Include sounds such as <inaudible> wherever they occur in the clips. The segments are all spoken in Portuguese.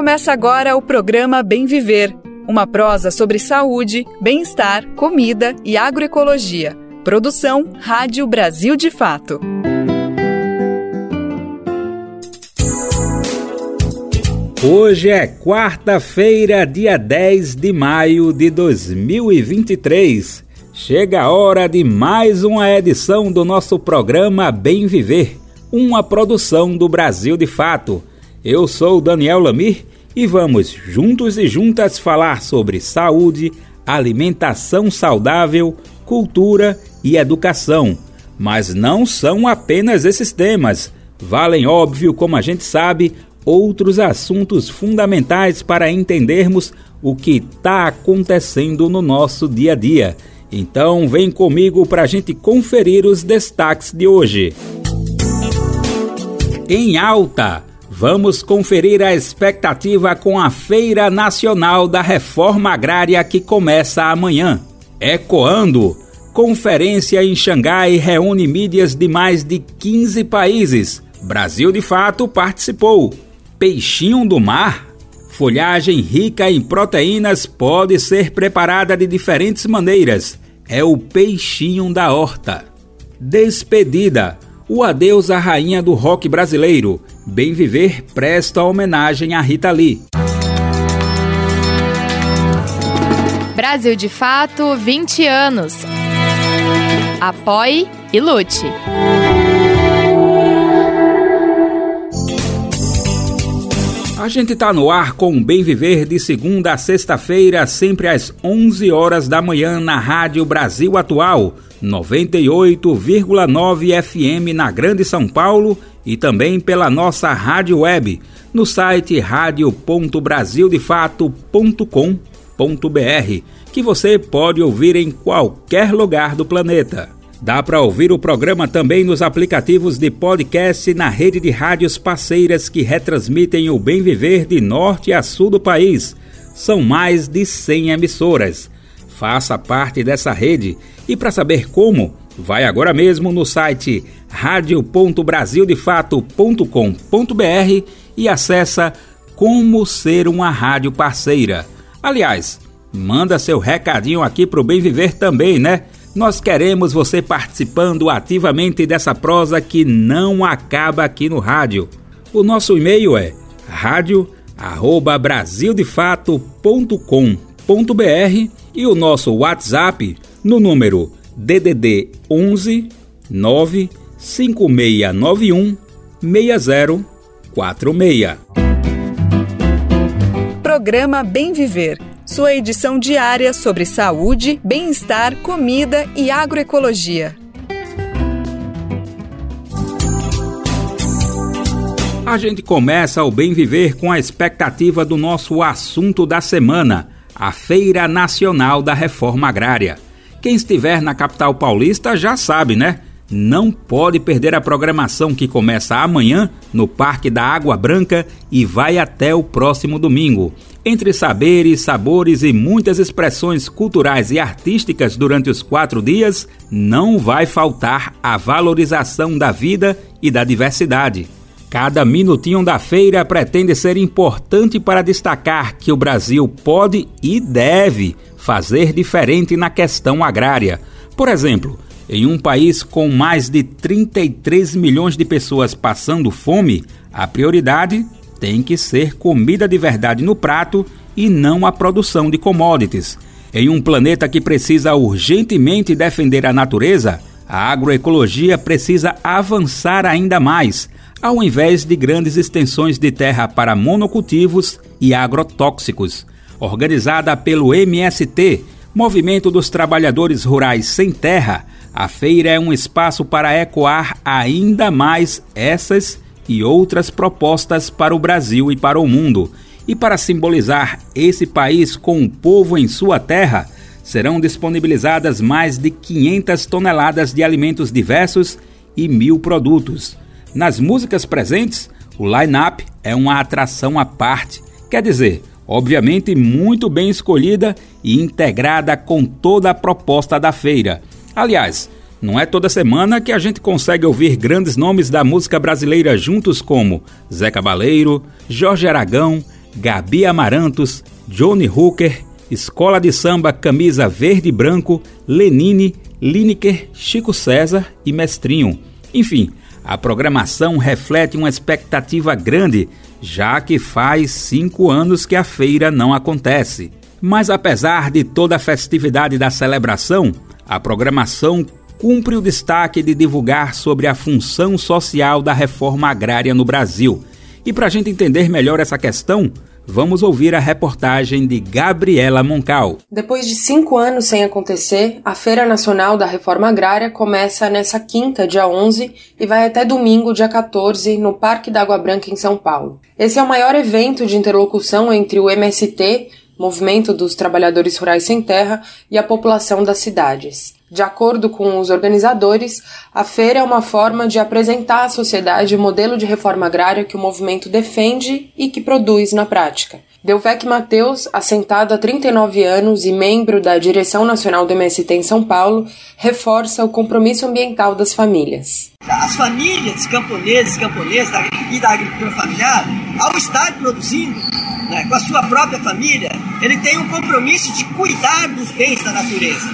Começa agora o programa Bem Viver, uma prosa sobre saúde, bem-estar, comida e agroecologia. Produção Rádio Brasil de Fato. Hoje é quarta-feira, dia 10 de maio de 2023. Chega a hora de mais uma edição do nosso programa Bem Viver, uma produção do Brasil de Fato. Eu sou Daniel Lamir e vamos juntos e juntas falar sobre saúde, alimentação saudável, cultura e educação. Mas não são apenas esses temas. Valem, óbvio, como a gente sabe, outros assuntos fundamentais para entendermos o que está acontecendo no nosso dia a dia. Então, vem comigo para a gente conferir os destaques de hoje. Em alta, vamos conferir a expectativa com a Feira Nacional da Reforma Agrária que começa amanhã. Ecoando, conferência em Xangai reúne mídias de mais de 15 países. Brasil de fato participou peixinho do mar. Folhagem rica em proteínas pode ser preparada de diferentes maneiras. É o peixinho da horta. Despedida. O adeus à rainha do rock brasileiro. Bem Viver presta homenagem a Rita Lee. Brasil de Fato 20 anos. Apoie e lute. A gente está no ar com o Bem Viver de segunda a sexta-feira, sempre às 11 horas da manhã na Rádio Brasil Atual, 98,9 FM na Grande São Paulo e também pela nossa rádio web no site radio.brasildefato.com.br, que você pode ouvir em qualquer lugar do planeta. Dá para ouvir o programa também nos aplicativos de podcast na rede de rádios parceiras que retransmitem o bem viver de norte a sul do país. São mais de 100 emissoras. Faça parte dessa rede e para saber como, vai agora mesmo no site radio.brasildefato.com.br e acessa como ser uma rádio parceira. Aliás, manda seu recadinho aqui pro Bem Viver também, né? Nós queremos você participando ativamente dessa prosa que não acaba aqui no rádio. O nosso e-mail é radio@brasildefato.com.br e o nosso WhatsApp no número DDD 11 95691 6046. Programa Bem Viver sua edição diária sobre saúde, bem-estar, comida e agroecologia. A gente começa o Bem Viver com a expectativa do nosso assunto da semana, a Feira Nacional da Reforma Agrária. Quem estiver na capital paulista já sabe, né? Não pode perder a programação que começa amanhã no Parque da Água Branca e vai até o próximo domingo. Entre saberes, sabores e muitas expressões culturais e artísticas durante os quatro dias, não vai faltar a valorização da vida e da diversidade. Cada minutinho da feira pretende ser importante para destacar que o Brasil pode e deve fazer diferente na questão agrária. Por exemplo, em um país com mais de 33 milhões de pessoas passando fome, a prioridade tem que ser comida de verdade no prato e não a produção de commodities. Em um planeta que precisa urgentemente defender a natureza, a agroecologia precisa avançar ainda mais, ao invés de grandes extensões de terra para monocultivos e agrotóxicos. Organizada pelo MST, Movimento dos Trabalhadores Rurais Sem Terra, a feira é um espaço para ecoar ainda mais essas e outras propostas para o Brasil e para o mundo. E para simbolizar esse país com o povo em sua terra, serão disponibilizadas mais de 500 toneladas de alimentos diversos e mil produtos. Nas músicas presentes, o line-up é uma atração à parte, quer dizer, obviamente muito bem escolhida e integrada com toda a proposta da feira. Aliás, não é toda semana que a gente consegue ouvir grandes nomes da música brasileira juntos como Zé Cabaleiro, Jorge Aragão, Gabi Amarantos, Johnny Hooker, Escola de Samba Camisa Verde e Branco, Lenine, Lineker, Chico César e Mestrinho. Enfim, a programação reflete uma expectativa grande, já que faz cinco anos que a feira não acontece. Mas apesar de toda a festividade da celebração, a programação cumpre o destaque de divulgar sobre a função social da reforma agrária no Brasil. E para a gente entender melhor essa questão, Vamos ouvir a reportagem de Gabriela Moncal. Depois de cinco anos sem acontecer, a Feira Nacional da Reforma Agrária começa nessa quinta, dia 11, e vai até domingo, dia 14, no Parque da Água Branca, em São Paulo. Esse é o maior evento de interlocução entre o MST, Movimento dos Trabalhadores Rurais Sem Terra, e a população das cidades. De acordo com os organizadores, a feira é uma forma de apresentar à sociedade o modelo de reforma agrária que o movimento defende e que produz na prática. Delvec Mateus, assentado há 39 anos e membro da direção nacional do MST em São Paulo, reforça o compromisso ambiental das famílias. As famílias camponeses, camponesas e da agricultura familiar, ao estar produzindo né, com a sua própria família, ele tem um compromisso de cuidar dos bens da natureza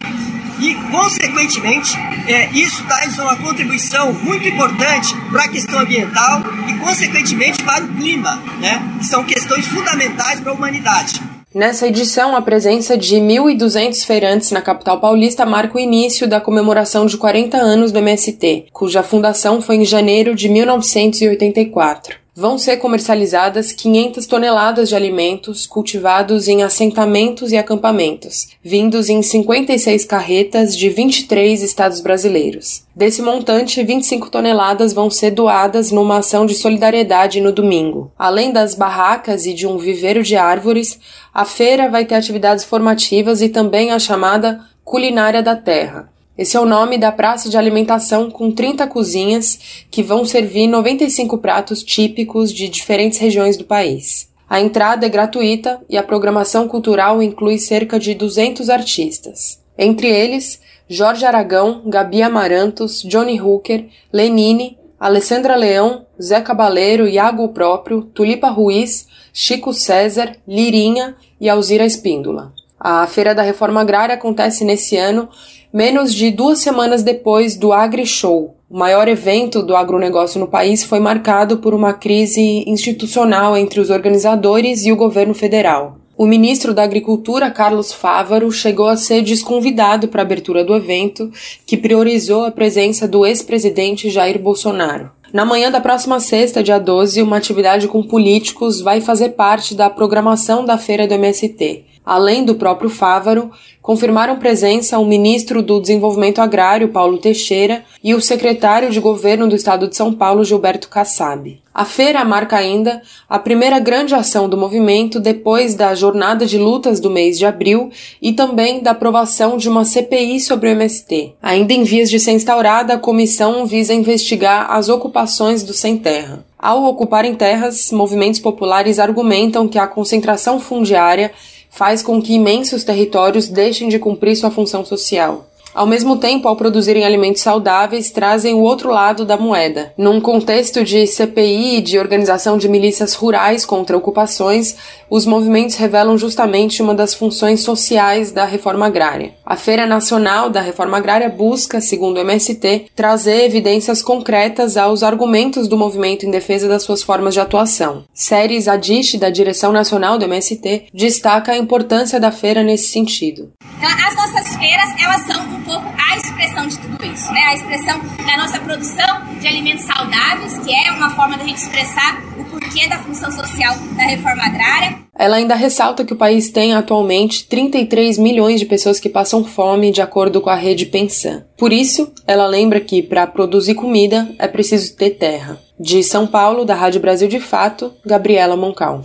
e, consequentemente, é, isso traz uma contribuição muito importante para a questão ambiental e, consequentemente, para o clima, né? que são questões fundamentais para a humanidade. Nessa edição, a presença de 1.200 feirantes na capital paulista marca o início da comemoração de 40 anos do MST, cuja fundação foi em janeiro de 1984 vão ser comercializadas 500 toneladas de alimentos cultivados em assentamentos e acampamentos, vindos em 56 carretas de 23 estados brasileiros. Desse montante, 25 toneladas vão ser doadas numa ação de solidariedade no domingo. Além das barracas e de um viveiro de árvores, a feira vai ter atividades formativas e também a chamada Culinária da Terra, esse é o nome da praça de alimentação com 30 cozinhas que vão servir 95 pratos típicos de diferentes regiões do país. A entrada é gratuita e a programação cultural inclui cerca de 200 artistas. Entre eles, Jorge Aragão, Gabi Amarantos, Johnny Hooker, Lenine, Alessandra Leão, Zé Cabaleiro, Iago Próprio, Tulipa Ruiz, Chico César, Lirinha e Alzira Espíndola. A Feira da Reforma Agrária acontece nesse ano Menos de duas semanas depois do AgriShow, o maior evento do agronegócio no país foi marcado por uma crise institucional entre os organizadores e o governo federal. O ministro da Agricultura, Carlos Fávaro, chegou a ser desconvidado para a abertura do evento, que priorizou a presença do ex-presidente Jair Bolsonaro. Na manhã da próxima sexta, dia 12, uma atividade com políticos vai fazer parte da programação da feira do MST além do próprio Fávaro, confirmaram presença o ministro do Desenvolvimento Agrário, Paulo Teixeira, e o secretário de Governo do Estado de São Paulo, Gilberto Kassab. A feira marca ainda a primeira grande ação do movimento depois da jornada de lutas do mês de abril e também da aprovação de uma CPI sobre o MST. Ainda em vias de ser instaurada, a comissão visa investigar as ocupações do sem terra. Ao ocuparem terras, movimentos populares argumentam que a concentração fundiária faz com que imensos territórios deixem de cumprir sua função social. Ao mesmo tempo, ao produzirem alimentos saudáveis, trazem o outro lado da moeda. Num contexto de CPI e de organização de milícias rurais contra ocupações, os movimentos revelam justamente uma das funções sociais da reforma agrária. A Feira Nacional da Reforma Agrária busca, segundo o MST, trazer evidências concretas aos argumentos do movimento em defesa das suas formas de atuação. Séries Adish, da direção nacional do MST, destaca a importância da feira nesse sentido. Então, as nossas feiras, elas são pouco a expressão de tudo isso, né? A expressão da nossa produção de alimentos saudáveis, que é uma forma da gente expressar o porquê da função social da reforma agrária. Ela ainda ressalta que o país tem atualmente 33 milhões de pessoas que passam fome, de acordo com a rede Pensan. Por isso, ela lembra que para produzir comida é preciso ter terra. De São Paulo, da Rádio Brasil de Fato, Gabriela Moncal.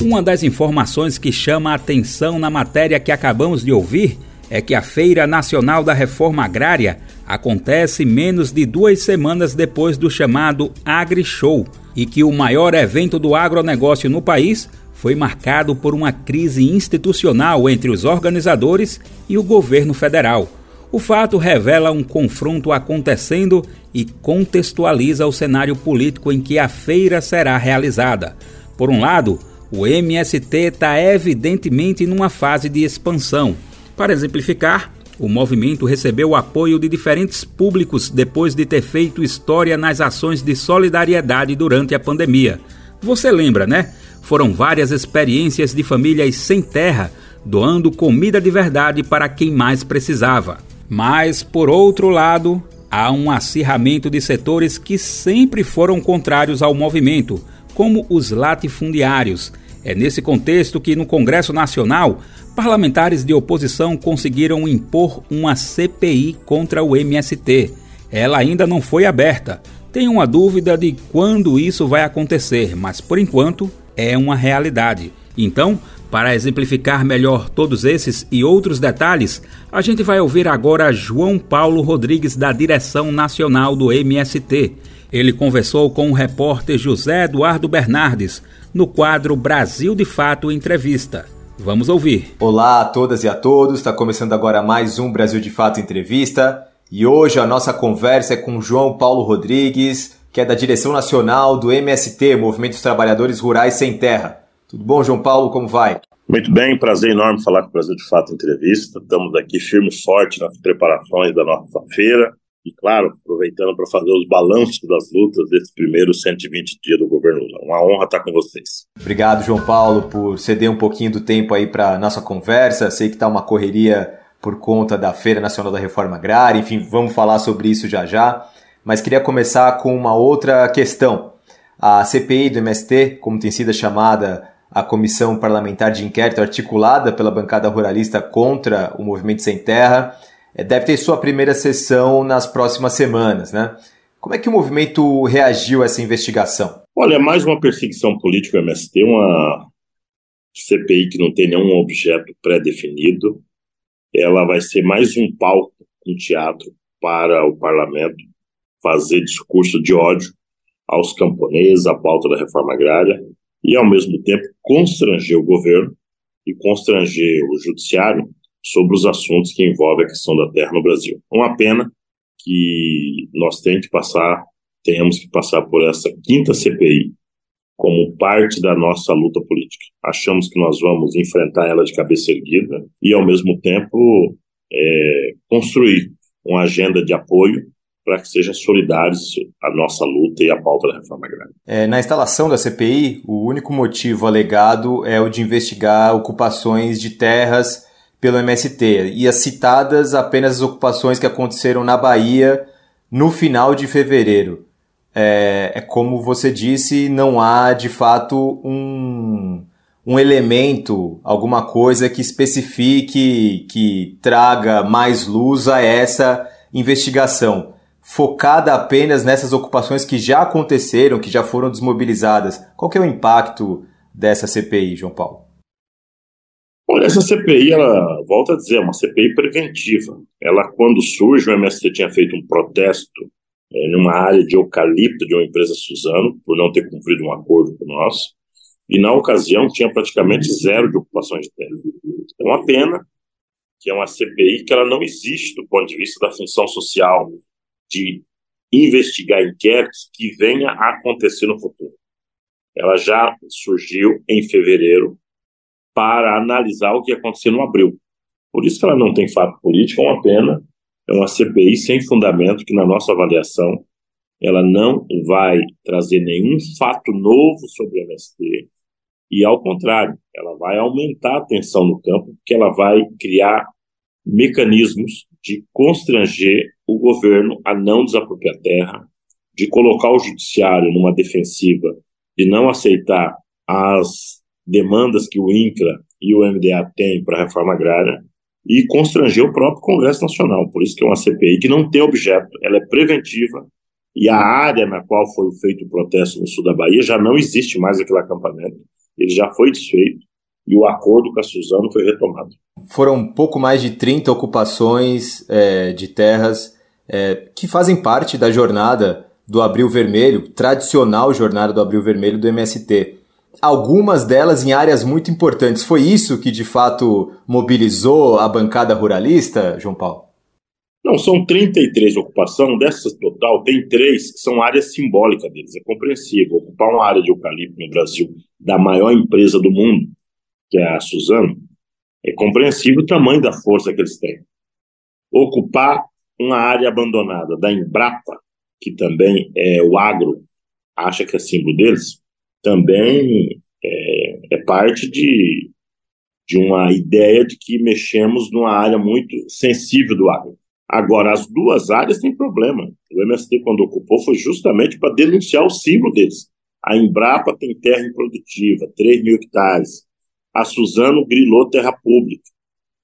Uma das informações que chama a atenção na matéria que acabamos de ouvir é que a Feira Nacional da Reforma Agrária acontece menos de duas semanas depois do chamado AgriShow e que o maior evento do agronegócio no país foi marcado por uma crise institucional entre os organizadores e o governo federal. O fato revela um confronto acontecendo e contextualiza o cenário político em que a feira será realizada. Por um lado, o MST está evidentemente numa fase de expansão. Para exemplificar, o movimento recebeu o apoio de diferentes públicos depois de ter feito história nas ações de solidariedade durante a pandemia. Você lembra, né? Foram várias experiências de famílias sem terra, doando comida de verdade para quem mais precisava. Mas, por outro lado, há um acirramento de setores que sempre foram contrários ao movimento, como os latifundiários. É nesse contexto que, no Congresso Nacional, parlamentares de oposição conseguiram impor uma CPI contra o MST. Ela ainda não foi aberta. Tem uma dúvida de quando isso vai acontecer, mas por enquanto é uma realidade. Então, para exemplificar melhor todos esses e outros detalhes, a gente vai ouvir agora João Paulo Rodrigues, da direção nacional do MST. Ele conversou com o repórter José Eduardo Bernardes no quadro Brasil de Fato Entrevista. Vamos ouvir. Olá a todas e a todos, está começando agora mais um Brasil de Fato Entrevista e hoje a nossa conversa é com João Paulo Rodrigues, que é da direção nacional do MST, Movimento dos Trabalhadores Rurais Sem Terra. Tudo bom, João Paulo? Como vai? Muito bem, prazer enorme falar com o Brasil de Fato Entrevista. Estamos aqui firme e forte nas preparações da nossa feira e, claro, aproveitando para fazer os balanços das lutas desses primeiros 120 dias do governo Lula. Uma honra estar com vocês. Obrigado, João Paulo, por ceder um pouquinho do tempo aí para nossa conversa. Sei que está uma correria por conta da Feira Nacional da Reforma Agrária, enfim, vamos falar sobre isso já já. Mas queria começar com uma outra questão. A CPI do MST, como tem sido chamada a Comissão Parlamentar de Inquérito articulada pela bancada ruralista contra o Movimento Sem Terra, deve ter sua primeira sessão nas próximas semanas, né? Como é que o movimento reagiu a essa investigação? Olha, é mais uma perseguição política do MST, uma CPI que não tem nenhum objeto pré-definido. Ela vai ser mais um palco, um teatro para o parlamento fazer discurso de ódio aos camponeses, à pauta da reforma agrária e, ao mesmo tempo, constranger o governo e constranger o judiciário sobre os assuntos que envolvem a questão da terra no Brasil. Uma pena que nós tenhamos que passar, tenhamos que passar por essa quinta CPI como parte da nossa luta política. Achamos que nós vamos enfrentar ela de cabeça erguida e, ao mesmo tempo, é, construir uma agenda de apoio para que sejam solidários a nossa luta e a pauta da reforma agrária. É, na instalação da CPI, o único motivo alegado é o de investigar ocupações de terras pelo MST e as citadas apenas as ocupações que aconteceram na Bahia no final de fevereiro. É, é como você disse, não há de fato um, um elemento, alguma coisa que especifique, que traga mais luz a essa investigação, focada apenas nessas ocupações que já aconteceram, que já foram desmobilizadas. Qual que é o impacto dessa CPI, João Paulo? Olha, essa CPI, ela, volta a dizer, é uma CPI preventiva. Ela, quando surge, o MST tinha feito um protesto é, numa área de eucalipto de uma empresa Suzano, por não ter cumprido um acordo com nós, e na ocasião tinha praticamente zero de ocupações de terra. É uma pena que é uma CPI que ela não existe do ponto de vista da função social de investigar inquéritos que venha a acontecer no futuro. Ela já surgiu em fevereiro, para analisar o que aconteceu no abril. Por isso que ela não tem fato político, é uma pena, é uma CPI sem fundamento que, na nossa avaliação, ela não vai trazer nenhum fato novo sobre o MST, e, ao contrário, ela vai aumentar a tensão no campo, porque ela vai criar mecanismos de constranger o governo a não desapropriar terra, de colocar o judiciário numa defensiva, de não aceitar as demandas que o INCRA e o MDA têm para a reforma agrária e constranger o próprio Congresso Nacional. Por isso que é uma CPI que não tem objeto, ela é preventiva e a área na qual foi feito o protesto no sul da Bahia já não existe mais aquele acampamento, ele já foi desfeito e o acordo com a Suzano foi retomado. Foram pouco mais de 30 ocupações é, de terras é, que fazem parte da jornada do Abril Vermelho, tradicional jornada do Abril Vermelho do MST algumas delas em áreas muito importantes. Foi isso que de fato mobilizou a bancada ruralista, João Paulo? Não, são 33 ocupações, dessas total, tem três que são áreas simbólicas deles. É compreensível. Ocupar uma área de eucalipto no Brasil da maior empresa do mundo, que é a Suzano, é compreensível o tamanho da força que eles têm. Ocupar uma área abandonada da Embrapa, que também é o agro, acha que é símbolo deles, também é, é parte de, de uma ideia de que mexemos numa área muito sensível do agro. Agora, as duas áreas têm problema. O MST, quando ocupou, foi justamente para denunciar o símbolo deles. A Embrapa tem terra improdutiva, 3 mil hectares. A Suzano grilou terra pública.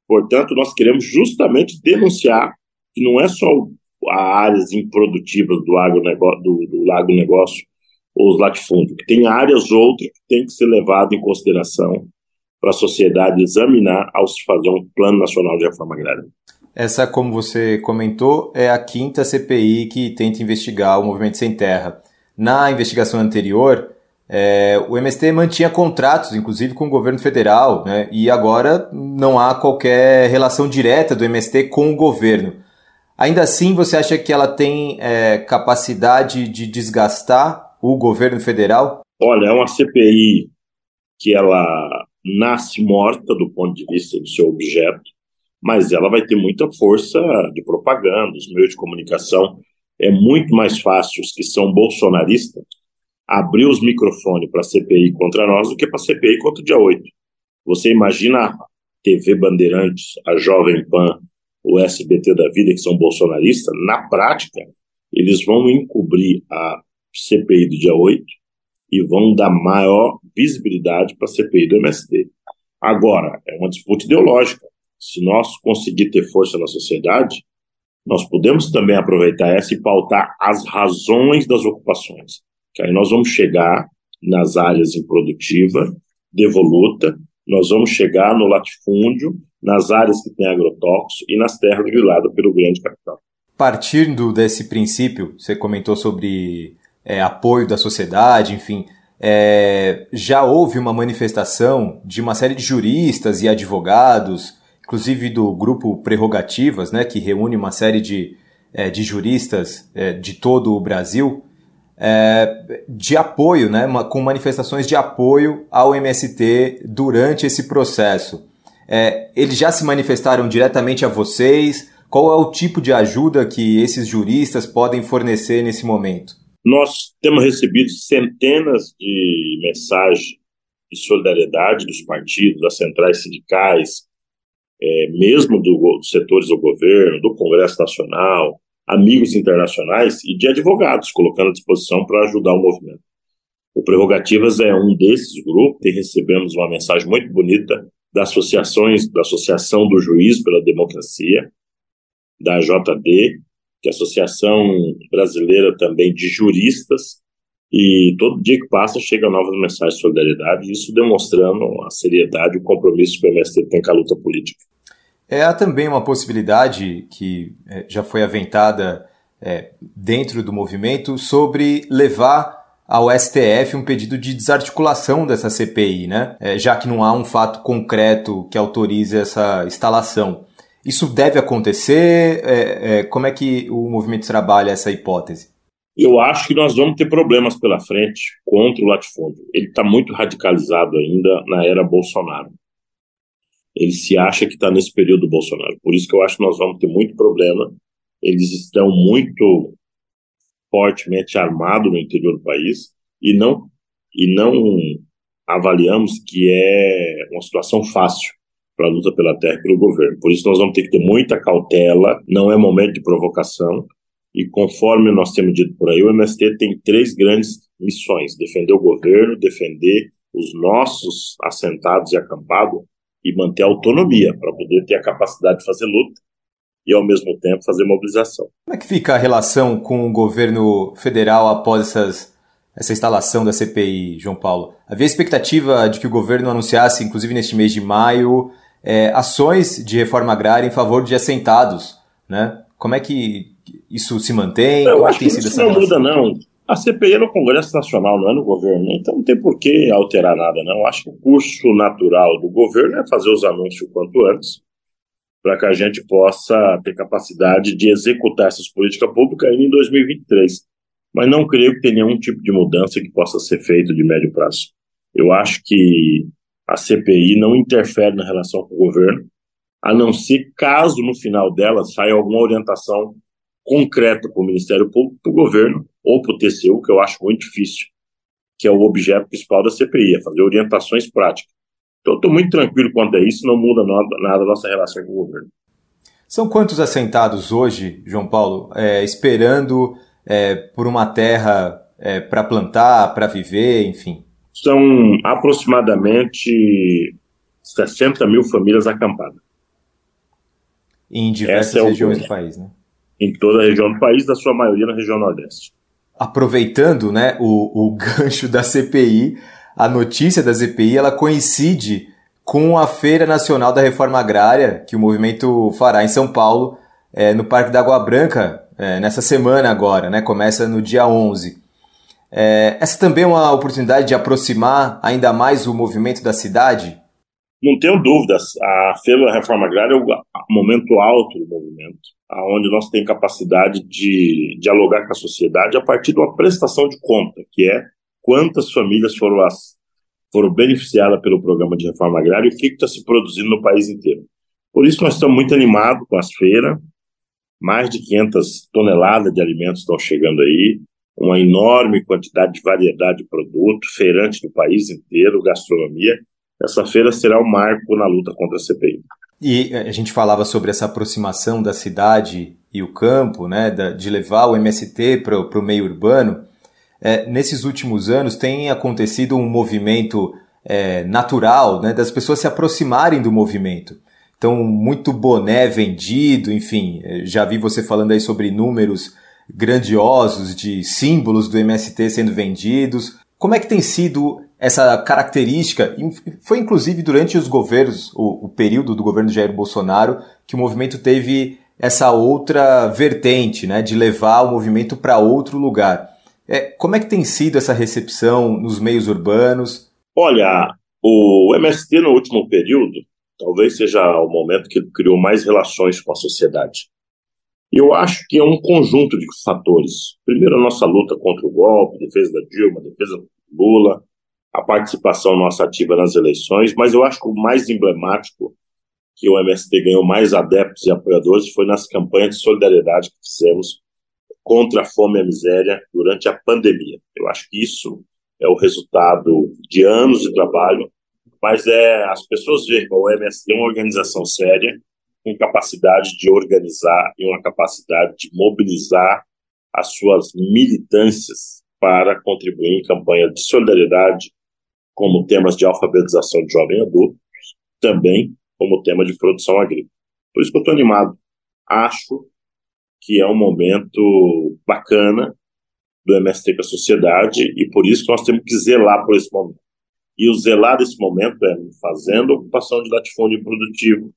Portanto, nós queremos justamente denunciar que não é só as áreas improdutivas do, agronegócio, do, do agronegócio os latifúndios, que tem áreas outras que têm que ser levadas em consideração para a sociedade examinar ao se fazer um plano nacional de reforma agrária. Essa, como você comentou, é a quinta CPI que tenta investigar o movimento sem terra. Na investigação anterior, é, o MST mantinha contratos, inclusive com o governo federal, né, e agora não há qualquer relação direta do MST com o governo. Ainda assim, você acha que ela tem é, capacidade de desgastar o governo federal? Olha, é uma CPI que ela nasce morta do ponto de vista do seu objeto mas ela vai ter muita força de propaganda, os meios de comunicação. É muito mais fácil os que são bolsonaristas abrir os microfones para a CPI contra nós do que para a CPI contra o dia 8. Você imagina a TV Bandeirantes, a Jovem Pan, o SBT da vida, que são bolsonaristas, na prática, eles vão encobrir a CPI do dia 8 e vão dar maior visibilidade para a CPI do MST. Agora, é uma disputa ideológica se nós conseguir ter força na sociedade, nós podemos também aproveitar essa e pautar as razões das ocupações. Que aí nós vamos chegar nas áreas improdutivas, devoluta, nós vamos chegar no latifúndio, nas áreas que tem agrotóxico e nas terras griladas pelo grande capital. Partindo desse princípio, você comentou sobre é, apoio da sociedade, enfim, é, já houve uma manifestação de uma série de juristas e advogados inclusive do grupo Prerrogativas, né, que reúne uma série de, é, de juristas é, de todo o Brasil, é, de apoio, né, com manifestações de apoio ao MST durante esse processo. É, eles já se manifestaram diretamente a vocês? Qual é o tipo de ajuda que esses juristas podem fornecer nesse momento? Nós temos recebido centenas de mensagens de solidariedade dos partidos, das centrais sindicais, é, mesmo do, dos setores do governo, do Congresso Nacional, amigos internacionais e de advogados, colocando à disposição para ajudar o movimento. O Prerrogativas é um desses grupos, e recebemos uma mensagem muito bonita das associações, da Associação do Juiz pela Democracia, da JD, que é a Associação Brasileira também de Juristas, e todo dia que passa chegam novas mensagens de solidariedade, isso demonstrando a seriedade e o compromisso que o MST tem com a luta política. É, há também uma possibilidade que é, já foi aventada é, dentro do movimento sobre levar ao STF um pedido de desarticulação dessa CPI, né? É, já que não há um fato concreto que autorize essa instalação. Isso deve acontecer? É, é, como é que o movimento trabalha essa hipótese? Eu acho que nós vamos ter problemas pela frente contra o latifúndio. Ele está muito radicalizado ainda na era Bolsonaro. Ele se acha que está nesse período do Bolsonaro. Por isso que eu acho que nós vamos ter muito problema. Eles estão muito fortemente armados no interior do país e não e não avaliamos que é uma situação fácil para a luta pela terra e pelo governo. Por isso nós vamos ter que ter muita cautela. Não é momento de provocação e conforme nós temos dito por aí, o MST tem três grandes missões: defender o governo, defender os nossos assentados e acampados e manter a autonomia para poder ter a capacidade de fazer luta e ao mesmo tempo fazer mobilização. Como é que fica a relação com o governo federal após essas, essa instalação da CPI, João Paulo? Havia expectativa de que o governo anunciasse, inclusive neste mês de maio, é, ações de reforma agrária em favor de assentados, né? Como é que isso se mantém? Eu acho que isso não muda, não. A CPI é no Congresso Nacional, não é no governo, então não tem por que alterar nada, não. Eu acho que o curso natural do governo é fazer os anúncios o quanto antes para que a gente possa ter capacidade de executar essas políticas públicas ainda em 2023. Mas não creio que tenha nenhum tipo de mudança que possa ser feito de médio prazo. Eu acho que a CPI não interfere na relação com o governo, a não ser caso no final dela saia alguma orientação concreta para o Ministério Público, para o governo ou para o TCU, que eu acho muito difícil, que é o objeto principal da CPI, é fazer orientações práticas. Então, estou muito tranquilo quanto a isso, não muda nada, a nossa relação com o governo. São quantos assentados hoje, João Paulo, é, esperando é, por uma terra é, para plantar, para viver, enfim? São aproximadamente 60 mil famílias acampadas. Em diversas é regiões do país, né? Em toda a região do país, da sua maioria na região Nordeste. Aproveitando né, o, o <laughs> gancho da CPI, a notícia da CPI ela coincide com a Feira Nacional da Reforma Agrária, que o movimento fará em São Paulo, é, no Parque da Água Branca, é, nessa semana agora, né? Começa no dia 11. É, essa também é uma oportunidade de aproximar ainda mais o movimento da cidade? Não tenho dúvidas. A Feira da Reforma Agrária é o momento alto do movimento, onde nós temos capacidade de dialogar com a sociedade a partir de uma prestação de conta, que é quantas famílias foram, as, foram beneficiadas pelo programa de reforma agrária e o que está se produzindo no país inteiro. Por isso, nós estamos muito animados com as feiras. Mais de 500 toneladas de alimentos estão chegando aí, uma enorme quantidade de variedade de produto, feirante do país inteiro, gastronomia. Essa feira será um marco na luta contra a CPI. E a gente falava sobre essa aproximação da cidade e o campo, né, de levar o MST para o meio urbano. É, nesses últimos anos tem acontecido um movimento é, natural né, das pessoas se aproximarem do movimento. Então, muito boné vendido, enfim, é, já vi você falando aí sobre números grandiosos de símbolos do MST sendo vendidos. Como é que tem sido essa característica? Foi inclusive durante os governos, o, o período do governo Jair Bolsonaro, que o movimento teve essa outra vertente, né, de levar o movimento para outro lugar. É, como é que tem sido essa recepção nos meios urbanos? Olha, o MST no último período talvez seja o momento que criou mais relações com a sociedade. Eu acho que é um conjunto de fatores. Primeiro, a nossa luta contra o golpe, defesa da Dilma, defesa do Lula, a participação nossa ativa nas eleições, mas eu acho que o mais emblemático que o MST ganhou mais adeptos e apoiadores foi nas campanhas de solidariedade que fizemos contra a fome e a miséria durante a pandemia. Eu acho que isso é o resultado de anos de trabalho, mas é as pessoas veem que o MST é uma organização séria, com capacidade de organizar e uma capacidade de mobilizar as suas militâncias para contribuir em campanha de solidariedade, como temas de alfabetização de jovem adulto, também como tema de produção agrícola. Por isso que eu estou animado. Acho que é um momento bacana do MST com a sociedade e por isso nós temos que zelar por esse momento. E o zelar desse momento é fazendo ocupação de latifúndio produtivo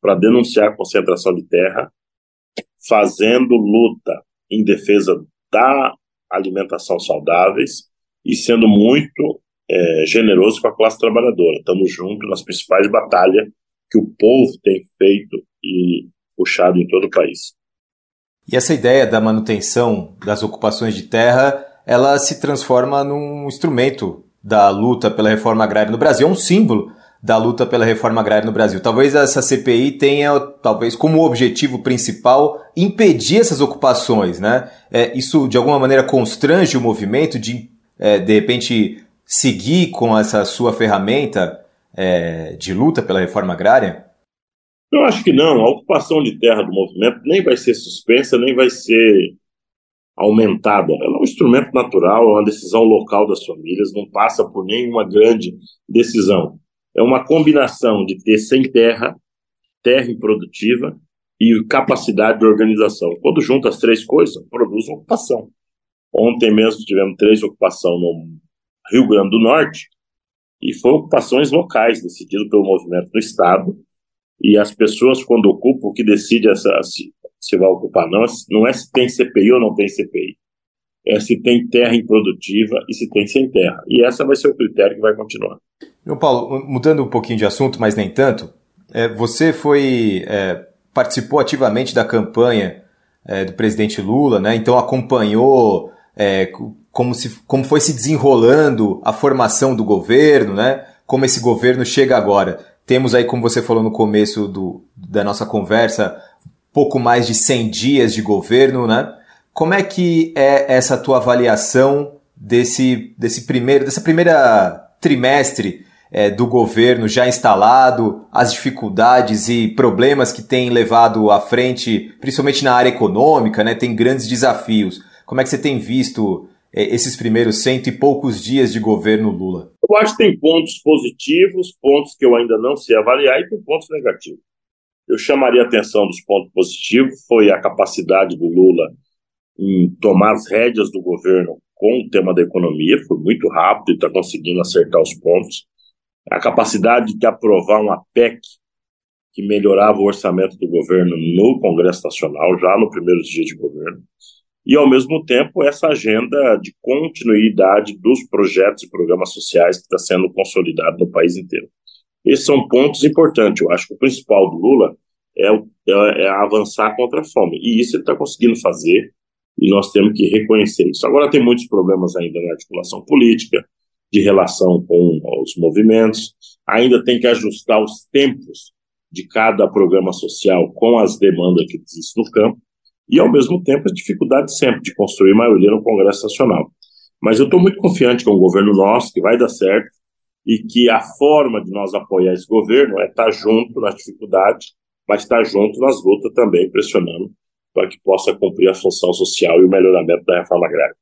para denunciar a concentração de terra, fazendo luta em defesa da alimentação saudáveis e sendo muito é, generoso com a classe trabalhadora. Estamos juntos nas principais batalhas que o povo tem feito e puxado em todo o país. E essa ideia da manutenção das ocupações de terra, ela se transforma num instrumento da luta pela reforma agrária no Brasil, é um símbolo da luta pela reforma agrária no Brasil. Talvez essa CPI tenha, talvez, como objetivo principal impedir essas ocupações, né? É, isso de alguma maneira constrange o movimento de, é, de repente, seguir com essa sua ferramenta é, de luta pela reforma agrária? Eu acho que não. A ocupação de terra do movimento nem vai ser suspensa, nem vai ser aumentada. Ela é um instrumento natural, é uma decisão local das famílias, não passa por nenhuma grande decisão. É uma combinação de ter sem terra, terra improdutiva e capacidade de organização. Quando junta as três coisas, produz ocupação. Ontem mesmo tivemos três ocupações no Rio Grande do Norte, e foram ocupações locais, decididas pelo movimento do Estado, e as pessoas, quando ocupam, o que decide essa, se, se vai ocupar não, não é se tem CPI ou não tem CPI. É se tem terra improdutiva e se tem sem terra. E essa vai ser o critério que vai continuar. João Paulo, mudando um pouquinho de assunto, mas nem tanto, É, você foi é, participou ativamente da campanha é, do presidente Lula, né? Então acompanhou é, como, se, como foi se desenrolando a formação do governo, né? Como esse governo chega agora. Temos aí, como você falou no começo do, da nossa conversa, pouco mais de 100 dias de governo, né? Como é que é essa tua avaliação desse, desse primeiro, dessa primeira trimestre é, do governo já instalado, as dificuldades e problemas que tem levado à frente, principalmente na área econômica, né? Tem grandes desafios. Como é que você tem visto é, esses primeiros cento e poucos dias de governo Lula? Eu acho que tem pontos positivos, pontos que eu ainda não sei avaliar e tem pontos negativos. Eu chamaria a atenção dos pontos positivos, foi a capacidade do Lula em tomar as rédeas do governo com o tema da economia, foi muito rápido e está conseguindo acertar os pontos. A capacidade de aprovar uma PEC que melhorava o orçamento do governo no Congresso Nacional, já no primeiros dias de governo e, ao mesmo tempo, essa agenda de continuidade dos projetos e programas sociais que está sendo consolidado no país inteiro. Esses são pontos importantes. Eu acho que o principal do Lula é, é, é avançar contra a fome. E isso ele está conseguindo fazer e nós temos que reconhecer isso. Agora, tem muitos problemas ainda na articulação política, de relação com os movimentos, ainda tem que ajustar os tempos de cada programa social com as demandas que existem no campo e, ao mesmo tempo, a dificuldade sempre de construir maioria no Congresso Nacional. Mas eu estou muito confiante com o governo nosso, que vai dar certo, e que a forma de nós apoiar esse governo é estar junto nas dificuldades, mas estar junto nas lutas também, pressionando para que possa cumprir a função social e o melhoramento da reforma agrária.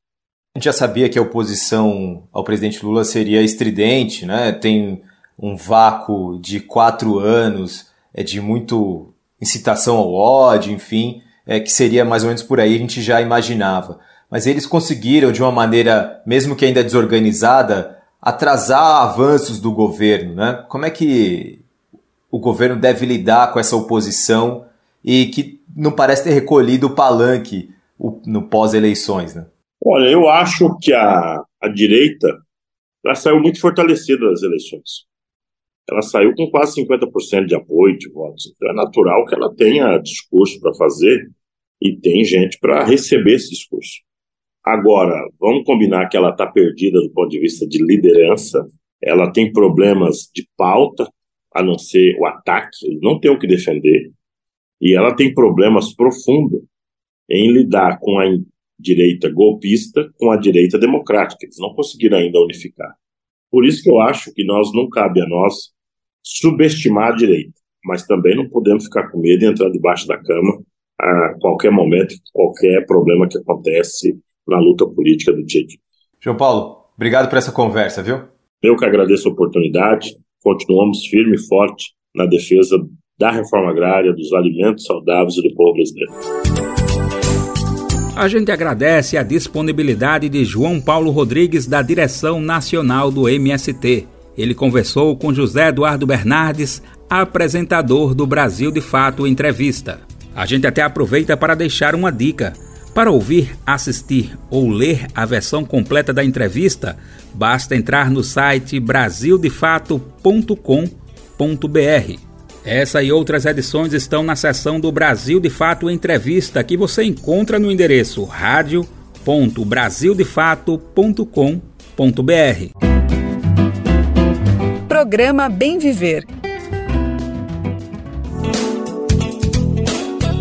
A gente já sabia que a oposição ao presidente Lula seria estridente, né? Tem um vácuo de quatro anos, é de muito incitação ao ódio, enfim é, que seria mais ou menos por aí, a gente já imaginava. Mas eles conseguiram, de uma maneira, mesmo que ainda desorganizada, atrasar avanços do governo. Né? Como é que o governo deve lidar com essa oposição e que não parece ter recolhido o palanque no pós-eleições? Né? Olha, eu acho que a, a direita ela saiu muito fortalecida das eleições. Ela saiu com quase 50% de apoio de votos. Então é natural que ela tenha discurso para fazer e tem gente para receber esse discurso. Agora, vamos combinar que ela está perdida do ponto de vista de liderança, ela tem problemas de pauta, a não ser o ataque, não tem o que defender, e ela tem problemas profundos em lidar com a direita golpista com a direita democrática. Eles não conseguiram ainda unificar. Por isso que eu acho que nós não cabe a nós subestimar a direita, mas também não podemos ficar com medo de entrar debaixo da cama a qualquer momento, qualquer problema que acontece na luta política do dia a dia. João Paulo, obrigado por essa conversa, viu? Eu que agradeço a oportunidade. Continuamos firme e forte na defesa da reforma agrária, dos alimentos saudáveis e do povo brasileiro. A gente agradece a disponibilidade de João Paulo Rodrigues, da direção nacional do MST. Ele conversou com José Eduardo Bernardes, apresentador do Brasil de Fato Entrevista. A gente até aproveita para deixar uma dica. Para ouvir, assistir ou ler a versão completa da entrevista, basta entrar no site brasildefato.com.br. Essa e outras edições estão na seção do Brasil de Fato Entrevista, que você encontra no endereço radio.brasildefato.com.br. Programa Bem Viver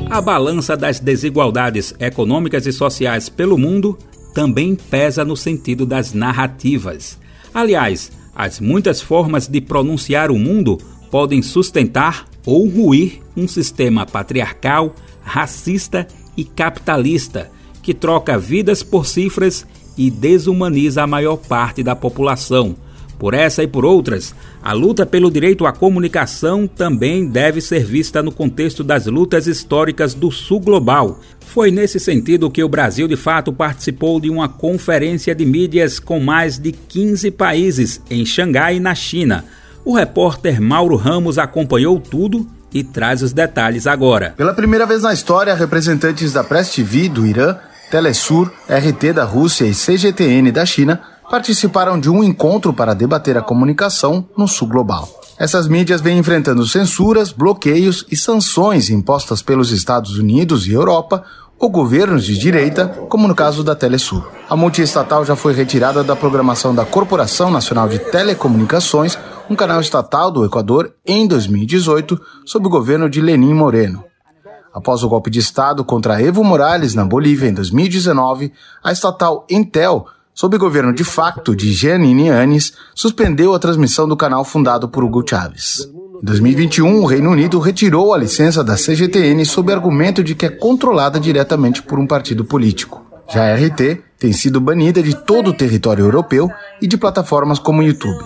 A balança das desigualdades econômicas e sociais pelo mundo também pesa no sentido das narrativas. Aliás, as muitas formas de pronunciar o mundo podem sustentar ou ruir um sistema patriarcal, racista e capitalista que troca vidas por cifras e desumaniza a maior parte da população, por essa e por outras, a luta pelo direito à comunicação também deve ser vista no contexto das lutas históricas do Sul Global. Foi nesse sentido que o Brasil, de fato, participou de uma conferência de mídias com mais de 15 países em Xangai, na China. O repórter Mauro Ramos acompanhou tudo e traz os detalhes agora. Pela primeira vez na história, representantes da Press TV do Irã, Telesur, RT da Rússia e CGTN da China participaram de um encontro para debater a comunicação no Sul Global. Essas mídias vêm enfrentando censuras, bloqueios e sanções impostas pelos Estados Unidos e Europa ou governos de direita, como no caso da Telesur. A multiestatal já foi retirada da programação da Corporação Nacional de Telecomunicações, um canal estatal do Equador, em 2018, sob o governo de Lenin Moreno. Após o golpe de Estado contra Evo Morales na Bolívia em 2019, a estatal Intel, sob governo de facto de Jeanine Anis, suspendeu a transmissão do canal fundado por Hugo Chávez. Em 2021, o Reino Unido retirou a licença da CGTN sob argumento de que é controlada diretamente por um partido político. Já a RT tem sido banida de todo o território europeu e de plataformas como o YouTube.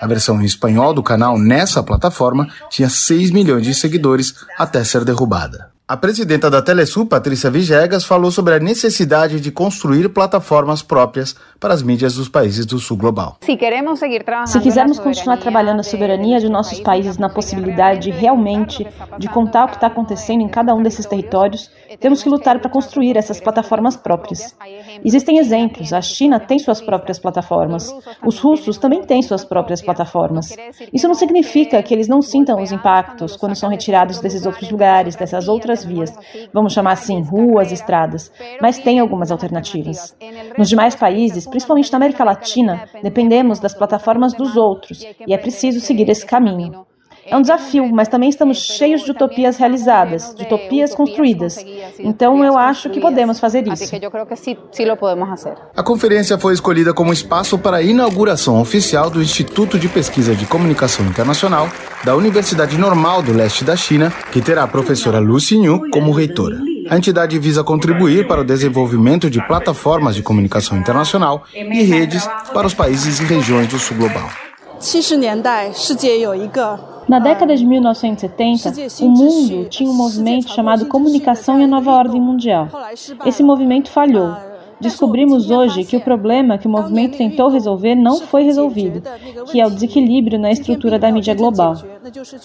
A versão em espanhol do canal nessa plataforma tinha 6 milhões de seguidores até ser derrubada. A presidenta da Telesul, Patrícia Vigegas, falou sobre a necessidade de construir plataformas próprias para as mídias dos países do sul global. Se quisermos continuar trabalhando a soberania de nossos países na possibilidade realmente de contar o que está acontecendo em cada um desses territórios, temos que lutar para construir essas plataformas próprias. Existem exemplos. A China tem suas próprias plataformas. Os russos também têm suas próprias plataformas. Isso não significa que eles não sintam os impactos quando são retirados desses outros lugares, dessas outras vias. Vamos chamar assim, ruas, estradas. Mas tem algumas alternativas. Nos demais países, principalmente na América Latina, dependemos das plataformas dos outros e é preciso seguir esse caminho. É um desafio, mas também estamos cheios de utopias realizadas, de utopias construídas. Então eu acho que podemos fazer isso. A conferência foi escolhida como espaço para a inauguração oficial do Instituto de Pesquisa de Comunicação Internacional da Universidade Normal do Leste da China, que terá a professora Lu Xinyu como reitora. A entidade visa contribuir para o desenvolvimento de plataformas de comunicação internacional e redes para os países e regiões do sul global. Na década de 1970, o mundo tinha um movimento chamado Comunicação e a Nova Ordem Mundial. Esse movimento falhou. Descobrimos hoje que o problema que o movimento tentou resolver não foi resolvido, que é o desequilíbrio na estrutura da mídia global.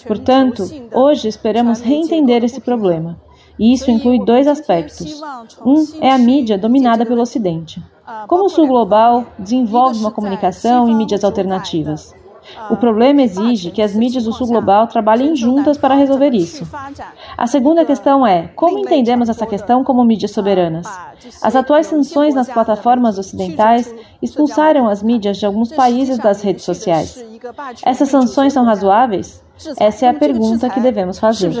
Portanto, hoje esperamos reentender esse problema. E isso inclui dois aspectos. Um é a mídia dominada pelo Ocidente. Como o Sul Global desenvolve uma comunicação e mídias alternativas? O problema exige que as mídias do Sul Global trabalhem juntas para resolver isso. A segunda questão é: como entendemos essa questão como mídias soberanas? As atuais sanções nas plataformas ocidentais expulsaram as mídias de alguns países das redes sociais. Essas sanções são razoáveis? Essa é a pergunta que devemos fazer.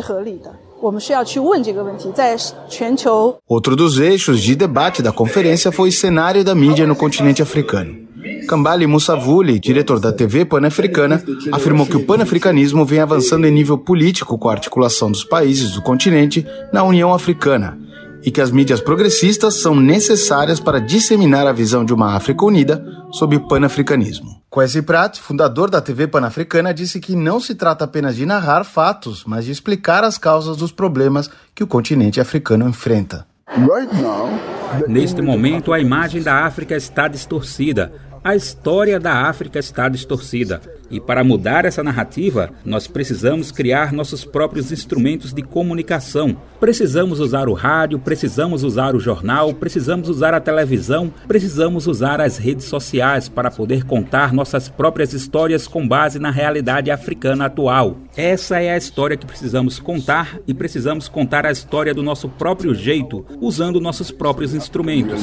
Outro dos eixos de debate da conferência foi o cenário da mídia no continente africano. Kambali Musavuli, diretor da TV Pan-Africana, afirmou que o panafricanismo vem avançando em nível político com a articulação dos países do continente na União Africana e que as mídias progressistas são necessárias para disseminar a visão de uma África unida sob o panafricanismo. Kwesi Pratt, fundador da TV Pan-Africana, disse que não se trata apenas de narrar fatos, mas de explicar as causas dos problemas que o continente africano enfrenta. Neste momento, a imagem da África está distorcida. A história da África está distorcida. E para mudar essa narrativa, nós precisamos criar nossos próprios instrumentos de comunicação. Precisamos usar o rádio, precisamos usar o jornal, precisamos usar a televisão, precisamos usar as redes sociais para poder contar nossas próprias histórias com base na realidade africana atual. Essa é a história que precisamos contar e precisamos contar a história do nosso próprio jeito, usando nossos próprios instrumentos.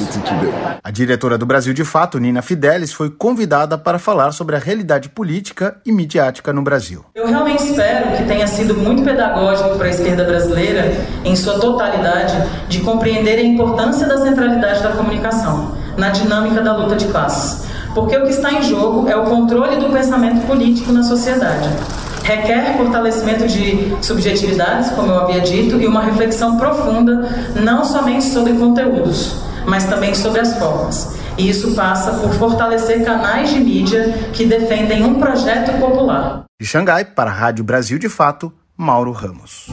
A diretora do Brasil de Fato, Nina Fidelis, foi convidada para falar sobre a realidade política política e midiática no Brasil. Eu realmente espero que tenha sido muito pedagógico para a esquerda brasileira, em sua totalidade, de compreender a importância da centralidade da comunicação na dinâmica da luta de classes. Porque o que está em jogo é o controle do pensamento político na sociedade. Requer fortalecimento de subjetividades, como eu havia dito, e uma reflexão profunda, não somente sobre conteúdos, mas também sobre as formas. E isso passa por fortalecer canais de mídia que defendem um projeto popular. De Xangai, para a Rádio Brasil de Fato, Mauro Ramos.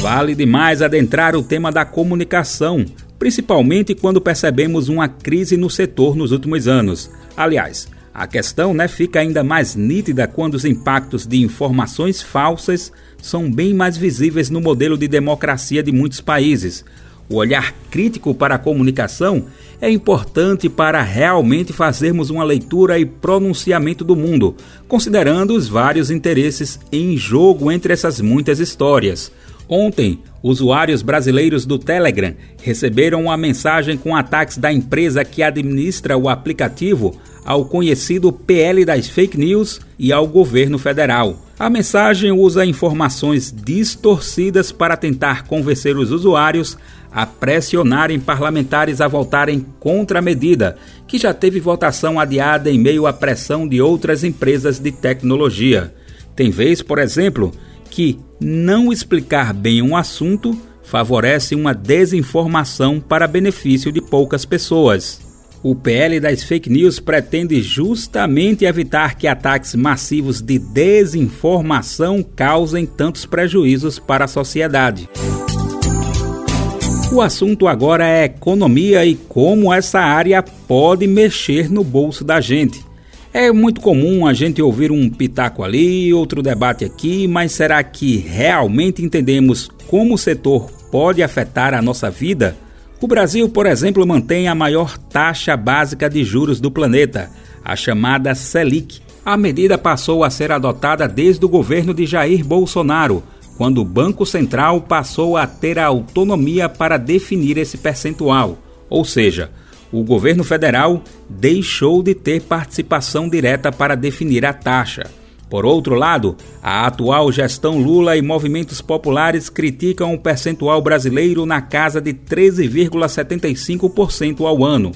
Vale demais adentrar o tema da comunicação, principalmente quando percebemos uma crise no setor nos últimos anos. Aliás, a questão né, fica ainda mais nítida quando os impactos de informações falsas são bem mais visíveis no modelo de democracia de muitos países, o olhar crítico para a comunicação é importante para realmente fazermos uma leitura e pronunciamento do mundo, considerando os vários interesses em jogo entre essas muitas histórias. Ontem, usuários brasileiros do Telegram receberam uma mensagem com ataques da empresa que administra o aplicativo ao conhecido PL das fake news e ao governo federal. A mensagem usa informações distorcidas para tentar convencer os usuários a pressionarem parlamentares a votarem contra a medida, que já teve votação adiada em meio à pressão de outras empresas de tecnologia. Tem vez, por exemplo, que não explicar bem um assunto favorece uma desinformação para benefício de poucas pessoas. O PL das fake news pretende justamente evitar que ataques massivos de desinformação causem tantos prejuízos para a sociedade. O assunto agora é economia e como essa área pode mexer no bolso da gente. É muito comum a gente ouvir um pitaco ali, outro debate aqui, mas será que realmente entendemos como o setor pode afetar a nossa vida? O Brasil, por exemplo, mantém a maior taxa básica de juros do planeta, a chamada Selic. A medida passou a ser adotada desde o governo de Jair Bolsonaro quando o Banco Central passou a ter a autonomia para definir esse percentual, ou seja, o governo federal deixou de ter participação direta para definir a taxa. Por outro lado, a atual gestão Lula e movimentos populares criticam o percentual brasileiro na casa de 13,75% ao ano.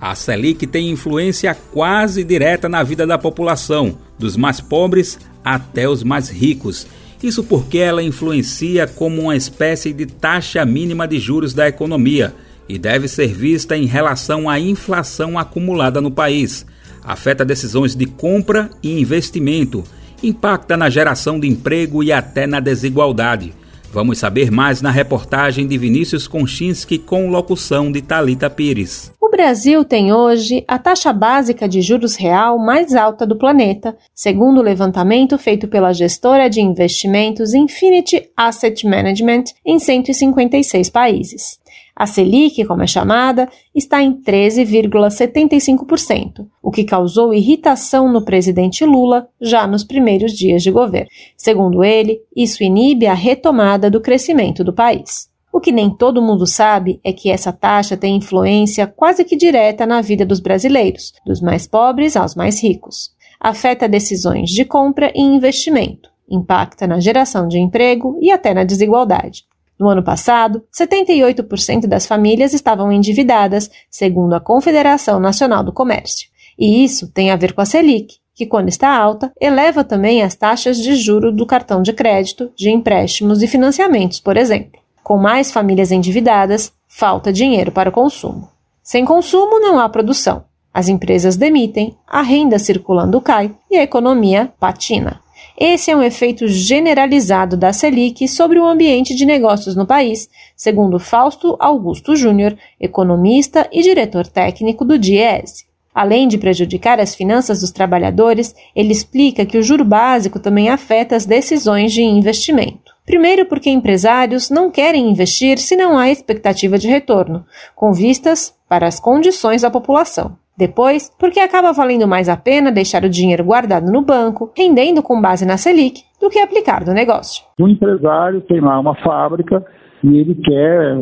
A Selic tem influência quase direta na vida da população, dos mais pobres até os mais ricos, isso porque ela influencia como uma espécie de taxa mínima de juros da economia e deve ser vista em relação à inflação acumulada no país. Afeta decisões de compra e investimento, impacta na geração de emprego e até na desigualdade. Vamos saber mais na reportagem de Vinícius Konchinski com locução de Talita Pires. O Brasil tem hoje a taxa básica de juros real mais alta do planeta, segundo o levantamento feito pela gestora de investimentos Infinity Asset Management em 156 países. A Selic, como é chamada, está em 13,75%, o que causou irritação no presidente Lula já nos primeiros dias de governo. Segundo ele, isso inibe a retomada do crescimento do país. O que nem todo mundo sabe é que essa taxa tem influência quase que direta na vida dos brasileiros, dos mais pobres aos mais ricos. Afeta decisões de compra e investimento, impacta na geração de emprego e até na desigualdade. No ano passado, 78% das famílias estavam endividadas, segundo a Confederação Nacional do Comércio. E isso tem a ver com a Selic, que, quando está alta, eleva também as taxas de juro do cartão de crédito, de empréstimos e financiamentos, por exemplo. Com mais famílias endividadas, falta dinheiro para o consumo. Sem consumo, não há produção. As empresas demitem, a renda circulando cai e a economia patina. Esse é um efeito generalizado da Selic sobre o ambiente de negócios no país, segundo Fausto Augusto Júnior, economista e diretor técnico do DIES. Além de prejudicar as finanças dos trabalhadores, ele explica que o juro básico também afeta as decisões de investimento. Primeiro, porque empresários não querem investir se não há expectativa de retorno, com vistas para as condições da população. Depois, porque acaba valendo mais a pena deixar o dinheiro guardado no banco, rendendo com base na Selic, do que aplicar no negócio. Um empresário tem lá uma fábrica e ele quer,